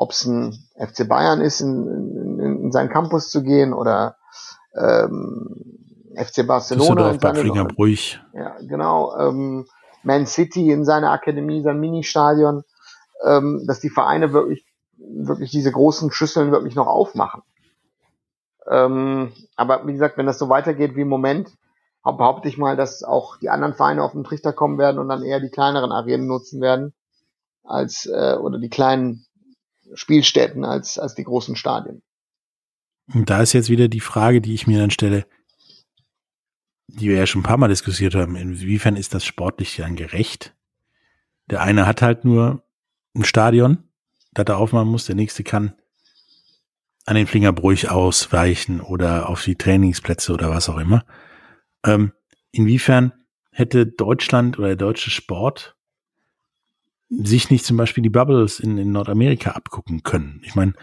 ob es ein FC Bayern ist, in, in, in seinen Campus zu gehen oder ähm, FC Barcelona in seine, ruhig. Ja, genau. Ähm, Man City in seiner Akademie, sein Ministadion, ähm, dass die Vereine wirklich, wirklich diese großen Schüsseln wirklich noch aufmachen. Ähm, aber wie gesagt, wenn das so weitergeht wie im Moment, behaupte ich mal, dass auch die anderen Vereine auf den Trichter kommen werden und dann eher die kleineren Arenen nutzen werden als äh, oder die kleinen Spielstätten als, als die großen Stadien. Und da ist jetzt wieder die Frage, die ich mir dann stelle, die wir ja schon ein paar Mal diskutiert haben, inwiefern ist das sportlich dann gerecht? Der eine hat halt nur ein Stadion, das er aufmachen muss, der nächste kann an den Flingerbruch ausweichen oder auf die Trainingsplätze oder was auch immer. Ähm, inwiefern hätte Deutschland oder der deutsche Sport sich nicht zum Beispiel die Bubbles in, in Nordamerika abgucken können. Ich meine,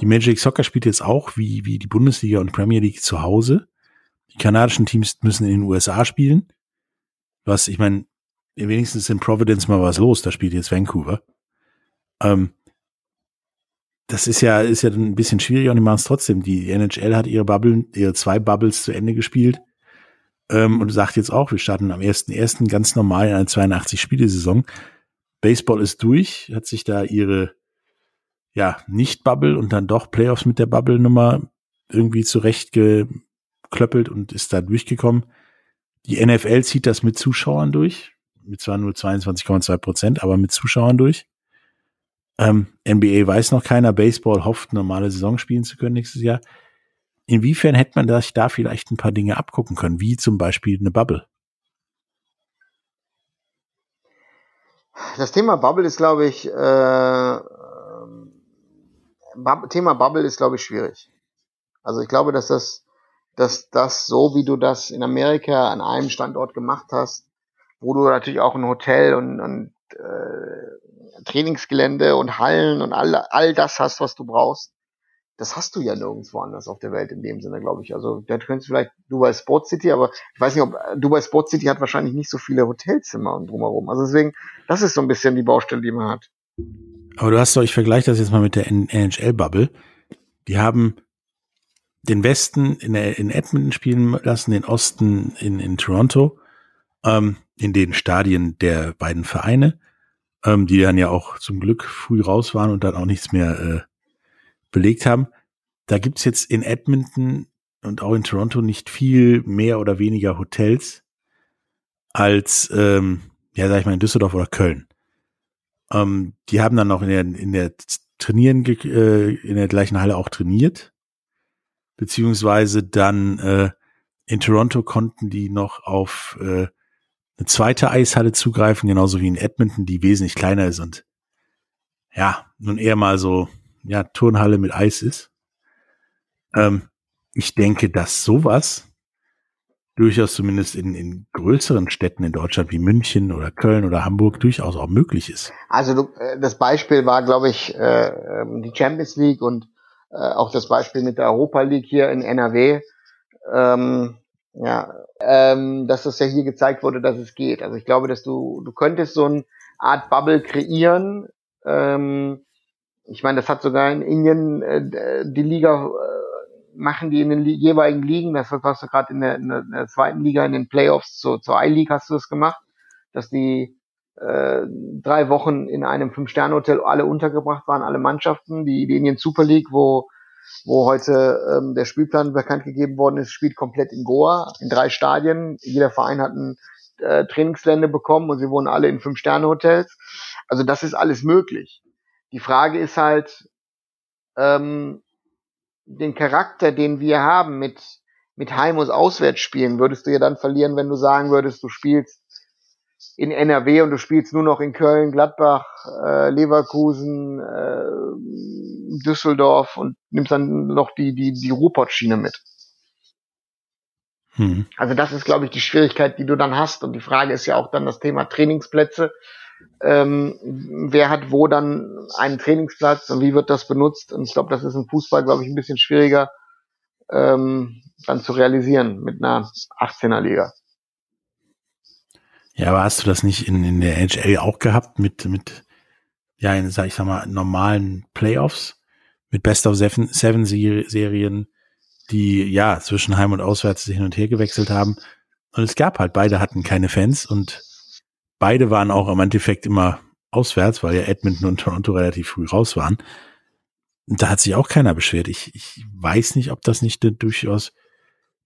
die Magic Soccer spielt jetzt auch wie, wie die Bundesliga und Premier League zu Hause. Die kanadischen Teams müssen in den USA spielen. Was, ich meine, wenigstens in Providence mal was los, da spielt jetzt Vancouver. Ähm, das ist ja, ist ja ein bisschen schwieriger und die machen es trotzdem. Die NHL hat ihre Bubble, ihre zwei Bubbles zu Ende gespielt. Ähm, und sagt jetzt auch, wir starten am 1.1. ganz normal in einer 82-Spiele-Saison. Baseball ist durch, hat sich da ihre ja, nicht Bubble und dann doch Playoffs mit der Bubble-Nummer irgendwie geklöppelt und ist da durchgekommen. Die NFL zieht das mit Zuschauern durch, mit zwar nur 22,2 Prozent, aber mit Zuschauern durch. Ähm, NBA weiß noch keiner, Baseball hofft, normale Saison spielen zu können nächstes Jahr. Inwiefern hätte man sich da vielleicht ein paar Dinge abgucken können, wie zum Beispiel eine Bubble? Das Thema Bubble ist, glaube ich, äh, Thema Bubble ist, glaube ich, schwierig. Also ich glaube, dass das dass das so, wie du das in Amerika an einem Standort gemacht hast, wo du natürlich auch ein Hotel und, und äh, Trainingsgelände und Hallen und all, all das hast, was du brauchst, das hast du ja nirgendwo anders auf der Welt in dem Sinne, glaube ich. Also da könntest du vielleicht Dubai Sport City, aber ich weiß nicht, ob Dubai Sport City hat wahrscheinlich nicht so viele Hotelzimmer und drumherum. Also deswegen, das ist so ein bisschen die Baustelle, die man hat. Aber du hast doch, ich vergleiche das jetzt mal mit der NHL-Bubble. Die haben den Westen in, in Edmonton spielen lassen, den Osten in, in Toronto, ähm, in den Stadien der beiden Vereine, ähm, die dann ja auch zum Glück früh raus waren und dann auch nichts mehr äh, belegt haben. Da gibt's jetzt in Edmonton und auch in Toronto nicht viel mehr oder weniger Hotels als, ähm, ja, sag ich mal, in Düsseldorf oder Köln. Ähm, die haben dann noch in der, in der Trainieren, äh, in der gleichen Halle auch trainiert. Beziehungsweise dann äh, in Toronto konnten die noch auf äh, eine zweite Eishalle zugreifen, genauso wie in Edmonton, die wesentlich kleiner ist und ja, nun eher mal so ja, Turnhalle mit Eis ist. Ähm, ich denke, dass sowas durchaus zumindest in, in größeren Städten in Deutschland wie München oder Köln oder Hamburg durchaus auch möglich ist. Also du, äh, das Beispiel war, glaube ich, äh, ähm, die Champions League und äh, auch das Beispiel mit der Europa League hier in NRW. Ähm, ja, ähm, dass das ja hier gezeigt wurde, dass es geht. Also ich glaube, dass du du könntest so eine Art Bubble kreieren, ähm, ich meine, das hat sogar in Indien äh, die Liga äh, machen die in den li jeweiligen Ligen. Das hast du gerade in, in, in der, zweiten Liga in den Playoffs zur, zur I-League hast du das gemacht, dass die äh, drei Wochen in einem Fünf-Sterne-Hotel alle untergebracht waren, alle Mannschaften. Die, Indien Super League, wo wo heute ähm, der Spielplan bekannt gegeben worden ist, spielt komplett in Goa, in drei Stadien. Jeder Verein hat ein äh, Trainingsgelände bekommen und sie wohnen alle in Fünf-Sterne-Hotels. Also das ist alles möglich. Die Frage ist halt, ähm, den Charakter, den wir haben mit, mit Heim- und Auswärtsspielen, würdest du ja dann verlieren, wenn du sagen würdest, du spielst in NRW und du spielst nur noch in Köln, Gladbach, äh, Leverkusen, äh, Düsseldorf und nimmst dann noch die, die, die Ruhrpott-Schiene mit. Hm. Also das ist, glaube ich, die Schwierigkeit, die du dann hast. Und die Frage ist ja auch dann das Thema Trainingsplätze ähm, wer hat wo dann einen Trainingsplatz und wie wird das benutzt. Und ich glaube, das ist im Fußball, glaube ich, ein bisschen schwieriger ähm, dann zu realisieren mit einer 18er Liga. Ja, aber hast du das nicht in, in der NHL auch gehabt mit, mit, ja, in, sag ich sag mal, normalen Playoffs mit Best of Seven, Seven Serien, die ja zwischen Heim und Auswärts hin und her gewechselt haben. Und es gab halt, beide hatten keine Fans und beide waren auch im Endeffekt immer auswärts, weil ja Edmonton und Toronto relativ früh raus waren. Und da hat sich auch keiner beschwert. Ich, ich weiß nicht, ob das nicht eine durchaus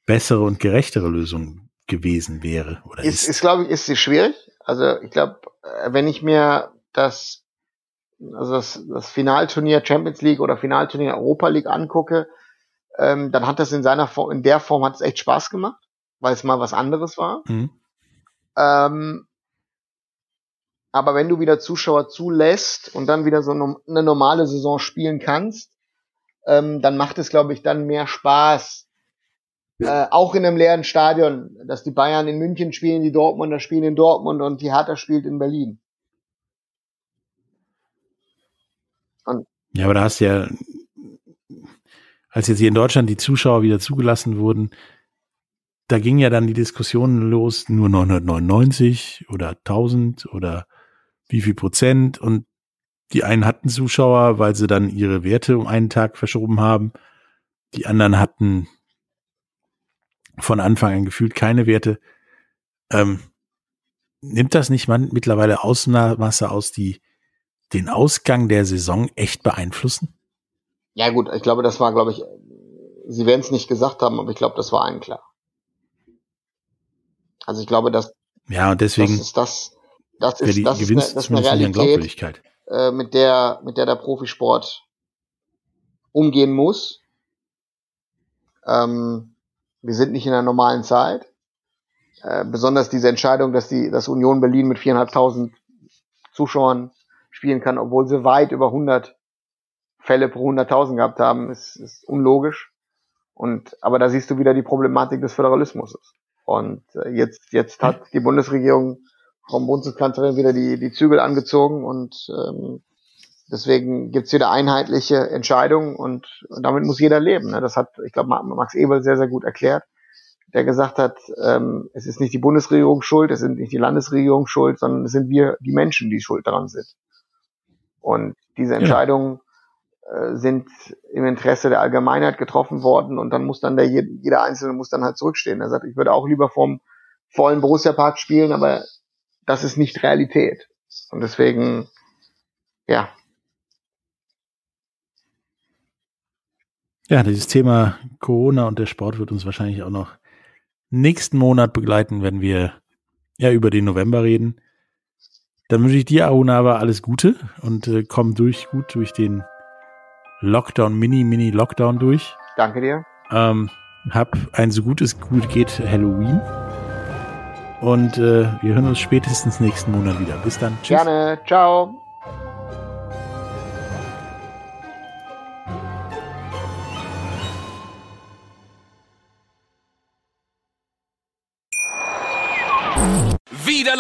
bessere und gerechtere Lösung gewesen wäre. Oder ist, ist, ist glaube ich, ist sie schwierig. Also ich glaube, wenn ich mir das, also das, das Finalturnier Champions League oder Finalturnier Europa League angucke, ähm, dann hat das in seiner Form, in der Form hat es echt Spaß gemacht, weil es mal was anderes war. Mhm. Ähm, aber wenn du wieder Zuschauer zulässt und dann wieder so eine normale Saison spielen kannst, ähm, dann macht es, glaube ich, dann mehr Spaß. Äh, auch in einem leeren Stadion, dass die Bayern in München spielen, die Dortmunder spielen in Dortmund und die Hertha spielt in Berlin. Und ja, aber da hast du ja, als jetzt hier in Deutschland die Zuschauer wieder zugelassen wurden, da ging ja dann die Diskussion los, nur 999 oder 1000 oder wie viel Prozent und die einen hatten Zuschauer, weil sie dann ihre Werte um einen Tag verschoben haben. Die anderen hatten von Anfang an gefühlt keine Werte. Ähm, nimmt das nicht man mittlerweile Ausmaße aus, die den Ausgang der Saison echt beeinflussen? Ja gut, ich glaube, das war, glaube ich, Sie werden es nicht gesagt haben, aber ich glaube, das war allen klar. Also ich glaube, dass ja und deswegen das ist das das ist, das ist, eine, das ist eine Realität, äh, mit der, mit der der Profisport umgehen muss. Ähm, wir sind nicht in einer normalen Zeit. Äh, besonders diese Entscheidung, dass die, dass Union Berlin mit viereinhalbtausend Zuschauern spielen kann, obwohl sie weit über 100 Fälle pro 100.000 gehabt haben, ist, ist unlogisch. Und, aber da siehst du wieder die Problematik des Föderalismus. Und äh, jetzt, jetzt hat die Bundesregierung vom Bundeskanzlerin wieder die, die Zügel angezogen und ähm, deswegen gibt's wieder einheitliche Entscheidungen und, und damit muss jeder leben. Ne? Das hat, ich glaube, Max Ebel sehr, sehr gut erklärt, der gesagt hat, ähm, es ist nicht die Bundesregierung schuld, es sind nicht die Landesregierung schuld, sondern es sind wir, die Menschen, die schuld daran sind. Und diese Entscheidungen äh, sind im Interesse der Allgemeinheit getroffen worden und dann muss dann der jeder Einzelne muss dann halt zurückstehen. Er sagt, ich würde auch lieber vom vollen Borussia Park spielen, aber das ist nicht Realität. Und deswegen, ja. Ja, dieses Thema Corona und der Sport wird uns wahrscheinlich auch noch nächsten Monat begleiten, wenn wir ja über den November reden. Dann wünsche ich dir, Arunava, alles Gute und äh, komm durch gut durch den Lockdown, Mini, Mini Lockdown durch. Danke dir. Ähm, hab ein so gutes gut geht Halloween. Und äh, wir hören uns spätestens nächsten Monat wieder. Bis dann. Tschüss. Gerne. Ciao.